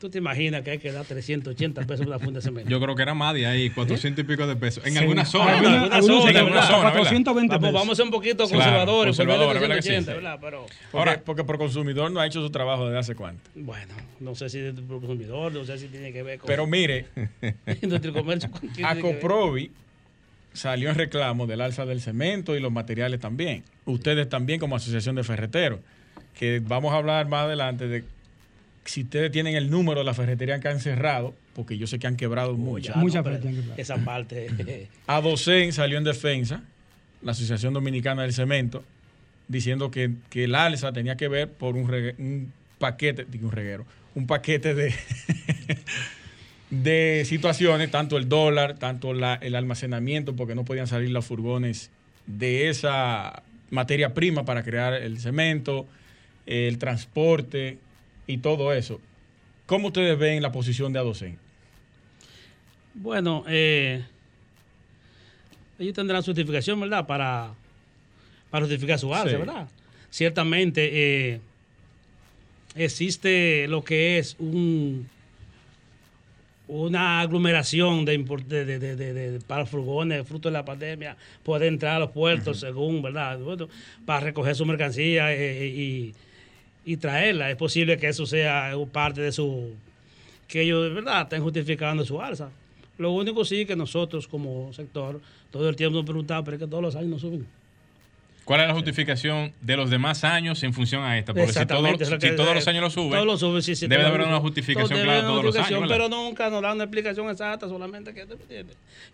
tú te imaginas que hay que dar 380 pesos por una funda de cemento. Yo creo que era más de ahí, 400 y pico de pesos. En Sí. algunas zonas. Alguna- ¿verdad? algunas zonas, en algunas zonas, ¿verdad? 420 vamos, pesos. vamos a ser un poquito Claro, conservadores, conservadores, ¿verdad que sí? 380, Sí. ¿verdad? Pero, Porque, Ahora- porque por consumidor no ha hecho su trabajo desde hace cuánto. bueno, no sé si es del consumidor, no sé si tiene que ver con Pero mire, y comercio. salió en reclamo del alza del cemento y los materiales también. Ustedes también como asociación de ferreteros, que vamos a hablar más adelante de si ustedes tienen el número de las ferreterías que han cerrado, porque yo sé que han quebrado muchas. Muchas pero veces tienen que hablar. Esa parte. Adocen salió en defensa, la Asociación Dominicana del Cemento, diciendo que, que el alza tenía que ver por un, regue- un paquete, digo un reguero, un paquete de, de situaciones, tanto el dólar, tanto la- el almacenamiento, porque no podían salir los furgones de esa materia prima para crear el cemento, el transporte y todo eso. ¿Cómo ustedes ven la posición de Adocen? Bueno, eh, ellos tendrán justificación, ¿verdad? Para, para justificar su alza, Sí. ¿verdad? Ciertamente eh, existe lo que es un una aglomeración de, de, de- de- para furgones, fruto de la pandemia, poder entrar a los puertos según, ¿verdad? Bueno, para recoger su mercancía eh, y, y traerla. Es posible que eso sea parte de su que ellos de verdad estén justificando su alza. Lo único sí que nosotros como sector todo el tiempo nos preguntamos, pero es que todos los años no suben. ¿Cuál es la justificación de los demás años en función a esta? Porque si, todo- Exactamente, es lo si que- todos los años lo suben, todos lo suben, sí, sí, debe haber una justificación debe clara todos los años. Pero nunca nos dan una explicación exacta, solamente que.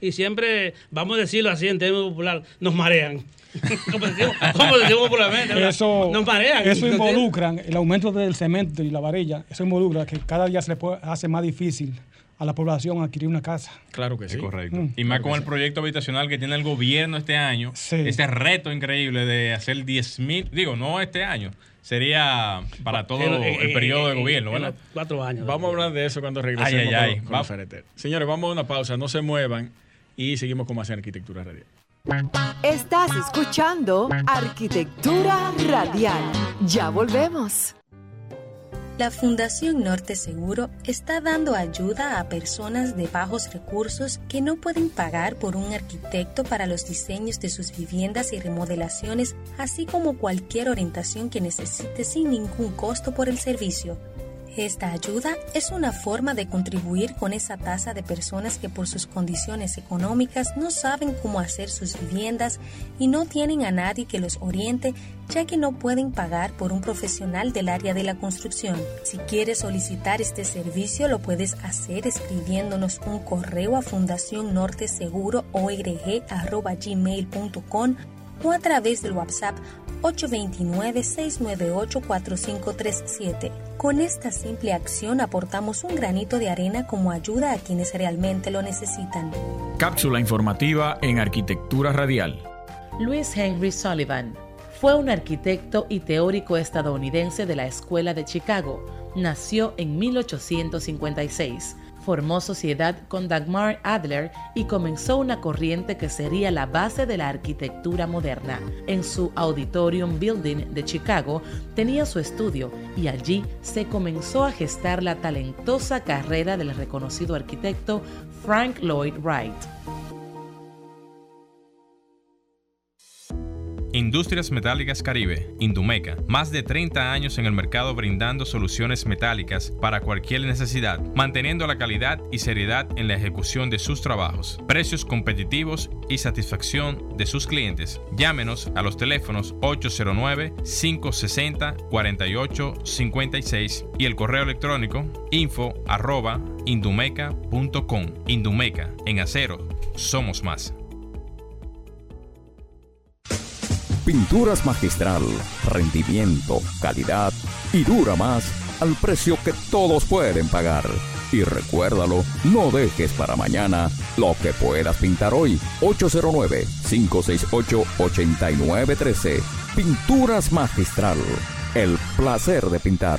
Y siempre, vamos a decirlo así en términos popular, nos marean. como, decimos, como decimos popularmente. Eso, nos marean. eso ¿entiendes? involucra, el aumento del cemento y la varilla, eso involucra que cada día se le puede- hace más difícil a la población adquirir una casa. Claro que Es sí. correcto. Mm. y más con el proyecto habitacional que tiene el gobierno este año, Sí. este reto increíble de hacer 10 mil, digo, no este año, sería para todo en- el en- periodo de en- gobierno, ¿verdad? Cuatro años. Vamos a hablar de eso cuando regresemos Ay, ay, ay. con, Va-. Señores, vamos a una pausa, no se muevan y seguimos con más en Arquitectura Radial. Estás escuchando Arquitectura Radial. Ya volvemos. La Fundación Norte Seguro está dando ayuda a personas de bajos recursos que no pueden pagar por un arquitecto para los diseños de sus viviendas y remodelaciones, así como cualquier orientación que necesite sin ningún costo por el servicio. Esta ayuda es una forma de contribuir con esa tasa de personas que por sus condiciones económicas no saben cómo hacer sus viviendas y no tienen a nadie que los oriente ya que no pueden pagar por un profesional del área de la construcción. Si quieres solicitar este servicio lo puedes hacer escribiéndonos un correo a fundacionnorteseguroorg.gmail.com o a través del WhatsApp 829-698-4537. Con esta simple acción aportamos un granito de arena como ayuda a quienes realmente lo necesitan. Cápsula informativa en Arquitectura Radial. Luis Henry Sullivan, Fue un arquitecto y teórico estadounidense de la Escuela de Chicago. Nació en 1856 formó sociedad con Dagmar Adler y comenzó una corriente que sería la base de la arquitectura moderna. En su Auditorium Building de Chicago tenía su estudio y allí se comenzó a gestar la talentosa carrera del reconocido arquitecto Frank Lloyd Wright. Industrias Metálicas Caribe, Indumeca, más de 30 años en el mercado brindando soluciones metálicas para cualquier necesidad, manteniendo la calidad y seriedad en la ejecución de sus trabajos, precios competitivos y satisfacción de sus clientes. Llámenos a los teléfonos 809-560-4856 y el correo electrónico info arroba. Indumeca, en acero, somos más. Pinturas Magistral, rendimiento, calidad y dura más al precio que todos pueden pagar. Y recuérdalo, no dejes para mañana lo que puedas pintar hoy. 809-568-8913. Pinturas Magistral, el placer de pintar.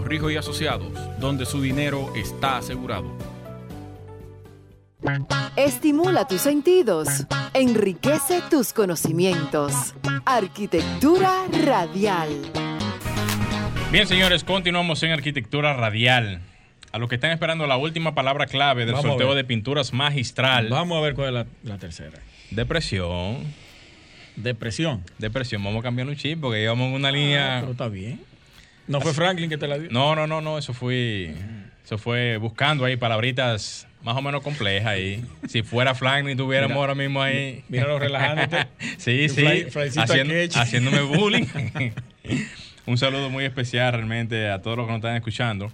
Rijo y Asociados, donde su dinero está asegurado. Estimula tus sentidos, enriquece tus conocimientos. Arquitectura radial. Bien, señores, continuamos en arquitectura radial. A los que están esperando la última palabra clave del Vamos sorteo de pinturas magistral. Vamos a ver cuál es la, la tercera. Depresión. Depresión. Depresión. Vamos a cambiar un chip porque en una Ah, línea. pero está bien. ¿No fue Franklin que te la dio? No, no, no, no. Eso fue. Eso fue buscando ahí palabritas más o menos complejas ahí. Si fuera Franklin, tuviéramos Mira, ahora mismo ahí. míralo relajándote. sí, sí. fly- haciendo- haciéndome bullying. Un saludo muy especial realmente a todos los que nos están escuchando.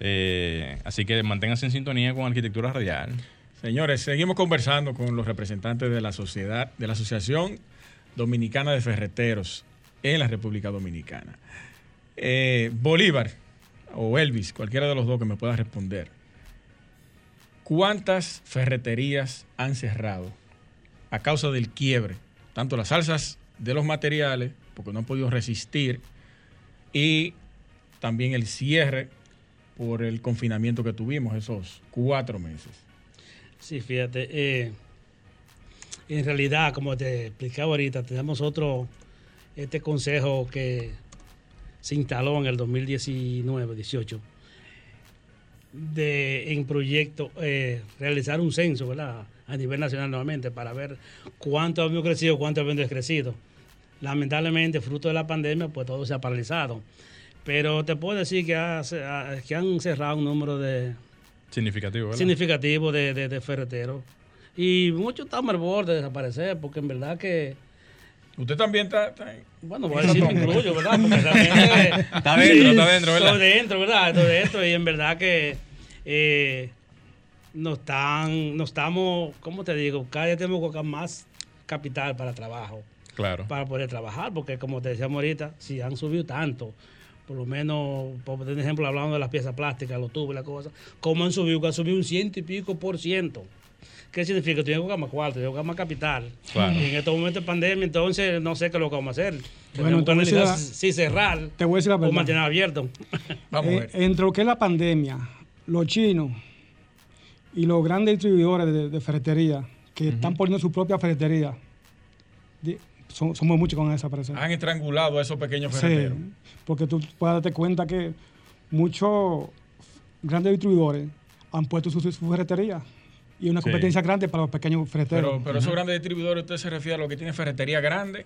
Eh, así que manténganse en sintonía con Arquitectura Radial. Señores, seguimos conversando con los representantes de la sociedad, de la Asociación Dominicana de Ferreteros en la República Dominicana. Eh, Bolívar o Elvis, cualquiera de los dos que me pueda responder. ¿Cuántas ferreterías han cerrado a causa del quiebre? Tanto las alzas de los materiales, porque no han podido resistir, y también el cierre por el confinamiento que tuvimos esos cuatro meses. Sí, fíjate. eh, en realidad, como te explicaba ahorita, tenemos otro, este consejo que se instaló en el 2019-18 de en proyecto eh, realizar un censo, ¿verdad? A nivel nacional nuevamente para ver cuánto habíamos crecido, cuánto habíamos descrecido. Lamentablemente, fruto de la pandemia, pues todo se ha paralizado. Pero te puedo decir que, ha- que han cerrado un número de, Significativo, ¿verdad? significativo de, de, de ferreteros. Y muchos están al borde de desaparecer, porque en verdad que. Usted también está. está en- Bueno, voy a decir, me incluyo, ¿verdad? Porque realmente. Está dentro, está dentro, ¿verdad? Estoy dentro, ¿verdad? Estoy dentro, y en verdad que. Eh, no están, no estamos, ¿cómo te digo? Cada día tenemos que buscar más capital para trabajo Claro. para poder trabajar, porque como te decíamos ahorita, si han subido tanto, por lo menos, por ejemplo, hablando de las piezas plásticas, los tubos y las cosas, ¿cómo han subido? Que han subido un ciento y pico por ciento. ¿Qué significa? Tienes que buscar más cuarto, tienes que buscar más capital. Claro. Y en estos momentos de pandemia, entonces no sé qué es lo que vamos a hacer. Bueno, te voy a decir analizar la- si cerrar Te voy a decir la o mantener abierto. Vamos a Eh, ver. entre lo que es la pandemia, los chinos y los grandes distribuidores de, de ferretería que están poniendo su propia ferretería, son- somos muchos con esa desaparecer. Han estrangulado a esos pequeños Sí, ferreteros. porque tú puedes darte cuenta que muchos grandes distribuidores han puesto su, su ferretería y una Sí. competencia grande para los pequeños ferreteros. Pero, pero esos grandes distribuidores, ¿usted se refiere a los que tienen ferretería grande?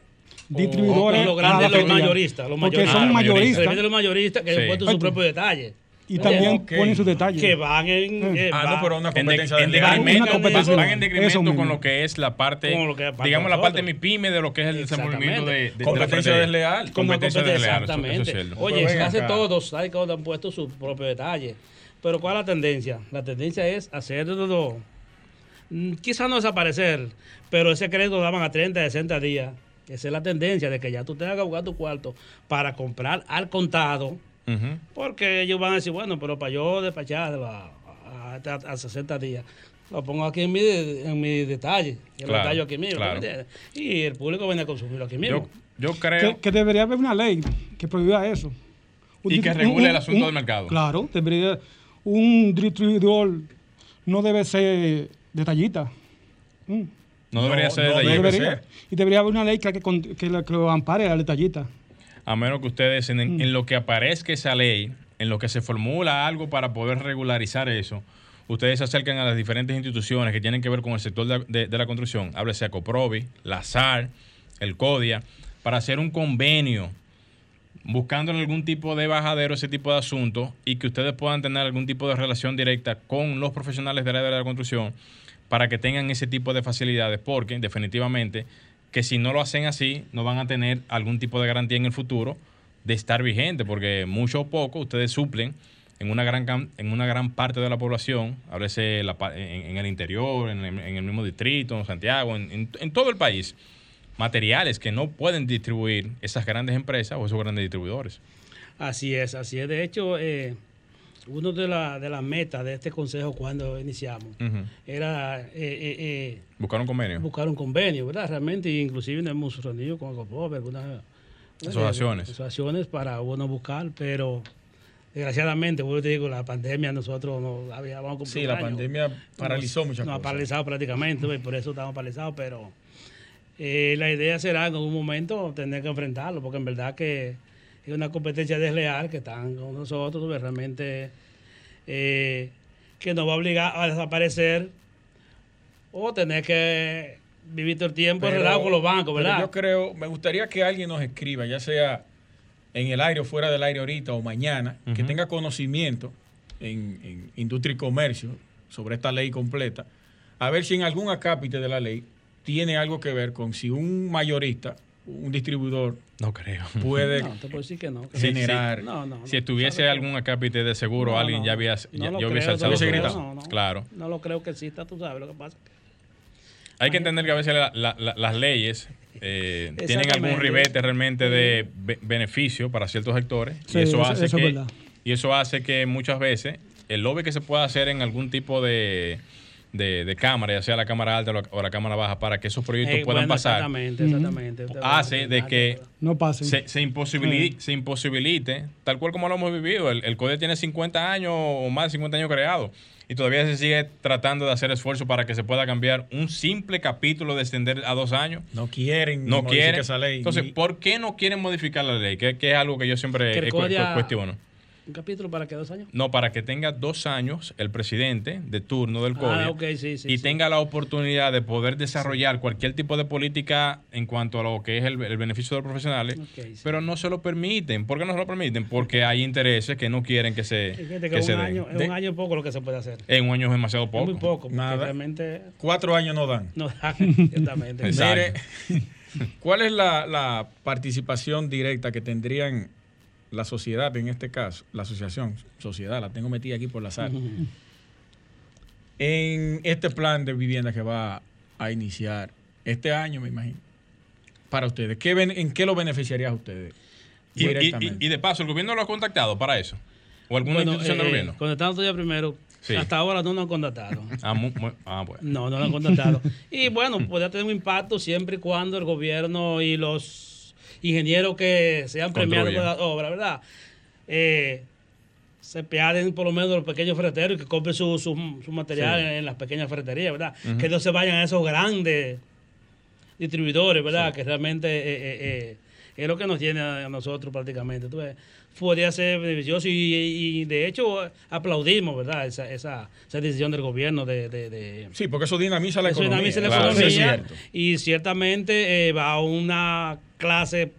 Distribuidores los grandes, los mayoristas, los Porque mayoristas. son Ah, mayoristas. los mayoristas que Sí. han puesto su propio detalle. Y también ponen sus detalles. Que van en. eh, Ah, no, van- pero una En, de- competencia en de decremento, Una competencia. van en decremento con lo que es la parte, Con lo que es parte digamos, de la parte nosotros. MIPYME de lo que es el desenvolvimiento de, de- Competencia desleal. Competencia desleal, eso- eso es Exactamente. Oye, Pues se ven hace acá. todos, ¿sabes? Han puesto su propio detalle. Pero ¿cuál es la tendencia? La tendencia es hacerlo, quizás no desaparecer, pero ese crédito lo daban a 30, 60 días. Esa es la tendencia de que ya tú tengas que buscar tu cuarto para comprar al contado, porque ellos van a decir, bueno, pero para yo despachar a, a, a- a 60 días, lo pongo aquí en mi, en mi detalle, lo Claro, detallo aquí mismo. Y el público viene a consumirlo aquí mismo. Yo, yo creo... Que, que debería haber una ley que prohíba eso. Un Y que regule el asunto del mercado. Claro, debería. Un distribuidor no debe ser detallista. Mm, no debería No, ser no de allí. debe debería. ser. Y debería haber una ley que, que, con- que la- que lo ampare al detallista. A menos que ustedes, en, en lo que aparezca esa ley, en lo que se formula algo para poder regularizar eso, ustedes se acercan a las diferentes instituciones que tienen que ver con el sector de, de- de la construcción, háblese a Coprovi, la SAR, el CODIA, para hacer un convenio buscando algún tipo de bajadero, ese tipo de asuntos, y que ustedes puedan tener algún tipo de relación directa con los profesionales del área de la construcción para que tengan ese tipo de facilidades, porque definitivamente que si no lo hacen así, no van a tener algún tipo de garantía en el futuro de estar vigente, porque mucho o poco ustedes suplen en una gran en una gran parte de la población, la pa- en, el interior, en el, mismo distrito, en Santiago, en- en todo el país, materiales que no pueden distribuir esas grandes empresas o esos grandes distribuidores. Así es, así es. De hecho, eh, una de, la- de las metas de este consejo cuando iniciamos era eh, eh, eh, Buscar un convenio. buscar un convenio, ¿verdad? Realmente, inclusive nos hemos reunido con algunas eh, Asociaciones. asociaciones para uno buscar, pero desgraciadamente, vuelvo te digo, la pandemia nosotros no habíamos cumplido Sí, la año. pandemia paralizó muchas Nos ha cosas. paralizado prácticamente, y por eso estamos paralizados, pero eh, la idea será en algún momento tener que enfrentarlo, porque en verdad que es una competencia desleal que están con nosotros, pues, realmente eh, que nos va a obligar a desaparecer o tener que vivir todo el tiempo enredado con los bancos, ¿verdad? yo creo, me gustaría que alguien nos escriba, ya sea en el aire o fuera del aire ahorita o mañana, que tenga conocimiento en, en industria y comercio sobre esta ley completa, a ver si en algún acápite de la ley tiene algo que ver con si un mayorista, un distribuidor, No creo. puede No, te puedo decir que no. que Sí, generar. sí. No, no, Si ¿Sabes? algún acápite de seguro, No, alguien no, ya había, ya, ya hubiese creo, alzado no su lo grito. creo, no, no. Claro. No lo creo que exista, tú sabes lo que pasa. Hay que entender que a veces la- la- la- las leyes eh, tienen algún ribete realmente de be- beneficio para ciertos sectores Sí, y eso eso- hace eso es que verdad. y eso hace que muchas veces el lobby que se pueda hacer en algún tipo de, de, de cámara, ya sea la cámara alta o la, o la cámara baja, para que esos proyectos Eh, puedan bueno, pasar, Exactamente, exactamente. Hace de terminar, que No pase. se, se, imposibili- se imposibilite, tal cual como lo hemos vivido. El, el CODE tiene 50 años o más de 50 años creado y todavía se sigue tratando de hacer esfuerzo para que se pueda cambiar un simple capítulo de extender a dos años. No quieren No modificar quieren. esa ley. Entonces, ¿por qué no quieren modificar la ley? Que, que es algo que yo siempre Que he cuestiono. ¿Un capítulo para qué dos años? No, para que tenga dos años el presidente de turno del Ah, sí, sí. y sí. tenga la oportunidad de poder desarrollar cualquier tipo de política en cuanto a lo que es el, el beneficio de los profesionales, pero no se lo permiten. ¿Por qué no se lo permiten? Porque hay intereses que no quieren que se, que que se un den. año, en De- un año es poco lo que se puede hacer. En un año es demasiado Es poco. muy poco, porque Nada. realmente Cuatro años no dan. no da, exactamente. Mire, ¿cuál es la, la participación directa que tendrían la sociedad en este caso? La asociación, sociedad, la tengo metida aquí por la sala. En este plan de vivienda que va a iniciar este año, me imagino, para ustedes. ¿Qué ¿En qué lo beneficiaría a ustedes? Y, y- directamente? y- y de paso, ¿el gobierno lo ha contactado para eso? ¿O alguna Bueno, institución del eh, gobierno? Contestando todavía primero, Sí. hasta ahora no nos han contactado. Ah, mu- mu- ah, bueno. No, no lo han contactado. Y bueno, podría tener un impacto siempre y cuando el gobierno y los ingenieros que sean premiados por la obra, ¿verdad? Eh, se piaden por lo menos los pequeños ferreteros y que compren su, su, su material Sí. en las pequeñas ferreterías, ¿verdad? Que no se vayan a esos grandes distribuidores, ¿verdad? Que realmente eh, eh, eh, es lo que nos tiene a nosotros prácticamente. Ves, podría ser beneficioso y, y, de hecho aplaudimos, ¿verdad? Esa, esa, esa decisión del gobierno de- de- de Sí, porque eso dinamiza la eso economía. dinamiza la Claro, es y ciertamente eh, va a una clase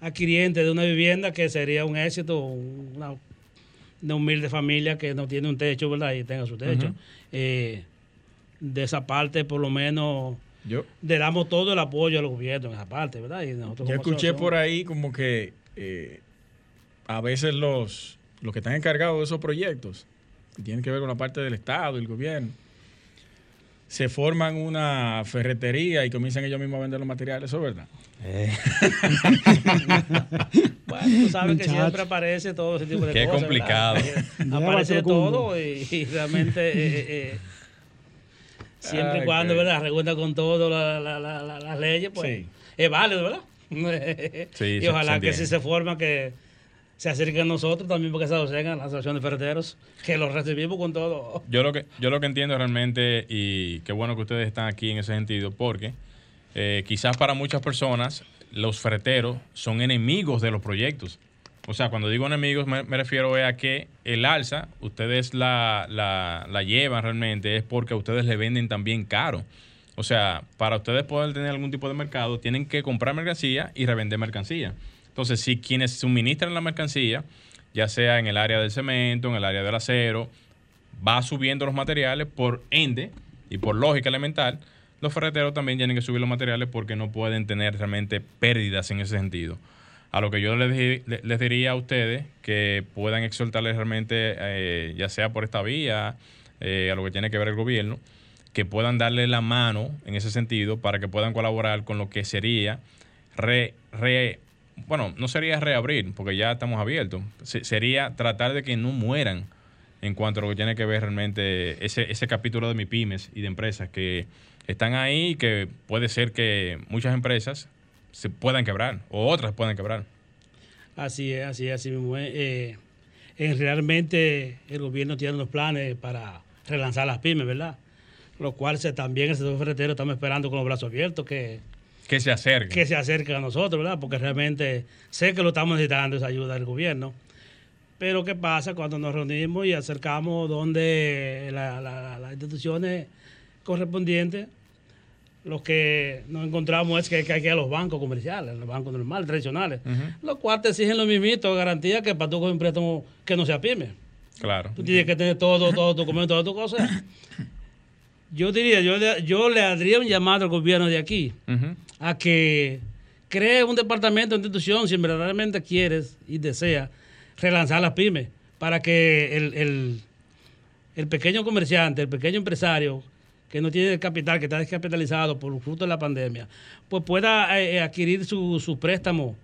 adquiriente de una vivienda que sería un éxito, una de humilde familia que no tiene un techo, ¿verdad? Y tenga su techo. Eh, de esa parte, por lo menos, Yo, le damos todo el apoyo al gobierno en esa parte, ¿verdad? Y nosotros yo escuché por ahí como que eh, a veces los, los que están encargados de esos proyectos, que tienen que ver con la parte del Estado y el gobierno, se forman una ferretería y comienzan ellos mismos a vender los materiales, ¿eso es verdad? Bueno, tú sabes que siempre aparece todo ese tipo de Qué cosas. complicado. ¿verdad? aparece todo y, y realmente eh, eh, siempre y cuando, qué- ¿verdad? Recuerda con todo la- la- la- la- las leyes, pues Sí. es válido, ¿verdad? Sí, y ojalá se que si se forma que se acerquen a nosotros también porque se asocian a la Asociación de Ferreteros, que los recibimos con todo. Yo lo que yo lo que entiendo realmente y qué bueno que ustedes están aquí en ese sentido porque eh, quizás para muchas personas los ferreteros son enemigos de los proyectos. O sea, cuando digo enemigos me, refiero a que el alza ustedes la, la, la llevan realmente es porque ustedes le venden también caro. O sea, para ustedes poder tener algún tipo de mercado tienen que comprar mercancía y revender mercancía. Entonces, si quienes suministran la mercancía, ya sea en el área del cemento, en el área del acero, va subiendo los materiales, por ende y por lógica elemental, los ferreteros también tienen que subir los materiales porque no pueden tener realmente pérdidas en ese sentido. A lo que yo les, les diría a ustedes que puedan exhortarles realmente, eh, ya sea por esta vía, eh, a lo que tiene que ver el gobierno, que puedan darle la mano en ese sentido para que puedan colaborar con lo que sería re, re- bueno, no sería reabrir, porque ya estamos abiertos, Se- sería tratar de que no mueran en cuanto a lo que tiene que ver realmente ese, ese capítulo de MIPIMES y de empresas que están ahí y que puede ser que muchas empresas se puedan quebrar o otras puedan quebrar. Así es, así es, así mismo es. Eh, eh, realmente el gobierno tiene unos planes para relanzar las pymes, ¿verdad? Lo cual se, también el sector ferretero estamos esperando con los brazos abiertos que, Que se acerquen. que se acerquen a nosotros, ¿verdad? Porque realmente sé que lo estamos necesitando esa ayuda del gobierno. Pero ¿qué pasa cuando nos reunimos y acercamos donde la- la- la- las instituciones correspondientes? Lo que nos encontramos es que, hay que ir a los bancos comerciales, los bancos normales, tradicionales, los cuales te exigen lo mismito, garantía que para tú coger un préstamo que no sea pyme. Claro. Tú tienes que tener todo, todo tu documento, todas tus cosas. Yo diría, yo, le- yo le haría un llamado al gobierno de aquí a que cree un departamento de institución si verdaderamente quieres y deseas relanzar las pymes para que el, el- el pequeño comerciante, el pequeño empresario que no tiene capital, que está descapitalizado por fruto de la pandemia, pues pueda eh, eh, adquirir su, su préstamo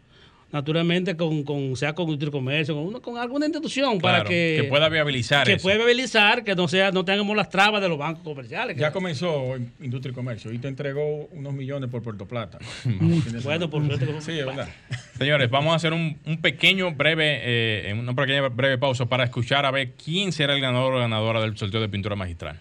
naturalmente con, con sea con Comercio, con, una- con alguna institución para que, que pueda viabilizar que eso. pueda viabilizar que no sea no tengamos las trabas de los bancos comerciales. Ya comenzó en Industria y Comercio y te entregó unos millones por Puerto Plata. bueno, por suerte que- Sí, es verdad. Señores, vamos a hacer un, un pequeño breve, eh, una pequeña breve pausa para escuchar a ver quién será el ganador o ganadora del sorteo de pintura magistral.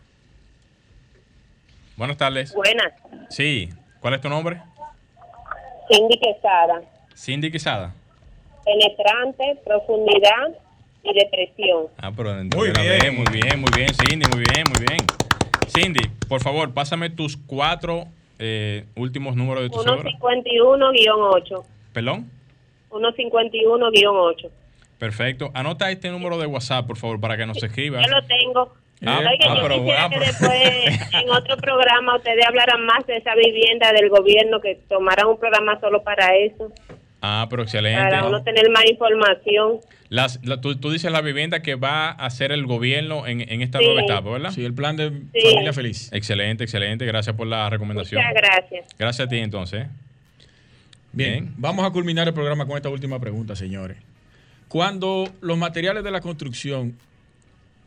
Buenas tardes. Buenas, Sí. ¿Cuál es tu nombre? Cindy Quesada. Cindy Quesada. Penetrante, profundidad y depresión. Ah, pero Muy la bien. ve, muy bien, muy bien, Cindy, muy bien, muy bien. Cindy, por favor, pásame tus cuatro eh, últimos números de tu cédula. 151-8. Perdón. 151-8. Perfecto. Anota este número de WhatsApp, por favor, para que nos escribas. Yo lo tengo. Ah, ah, yo pero- quisiera ah, que después en otro programa ustedes hablaran más de esa vivienda del gobierno, que tomaran un programa solo para eso, Ah, pero excelente. para uno tener más información. Las, la- tú, tú dices la vivienda que va a hacer el gobierno en, en esta Sí. nueva etapa, ¿verdad? Sí, el plan de Sí. familia feliz. Excelente, excelente. Gracias por la recomendación. Muchas gracias. Gracias a ti, entonces. Bien, Bien. vamos a culminar el programa con esta última pregunta, señores. Cuando los materiales de la construcción,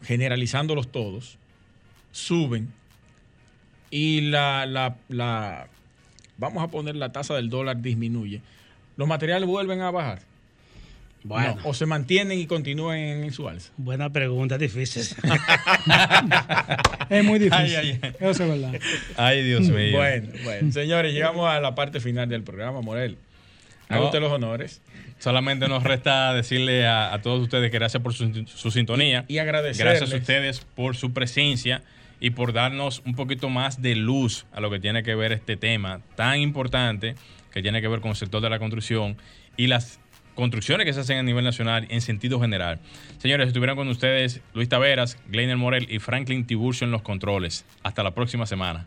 generalizándolos todos, suben y la, la, la- vamos a poner la tasa del dólar disminuye, los materiales vuelven a bajar. Bueno. o se mantienen y continúan en su alza. Buena pregunta, difícil. es muy difícil. Eso es verdad. Ay, Dios mío. Bueno, bueno. Señores, llegamos a la parte final del programa, Morel. Haga usted los honores. Solamente nos resta decirle a, todos ustedes que gracias por su, sintonía. Y, agradecer. Gracias a ustedes por su presencia y por darnos un poquito más de luz a lo que tiene que ver este tema tan importante que tiene que ver con el sector de la construcción y las construcciones que se hacen a nivel nacional en sentido general. Señores, estuvieron con ustedes Luis Taveras, Gleiner Morel y Franklin Tiburcio en los controles. Hasta la próxima semana.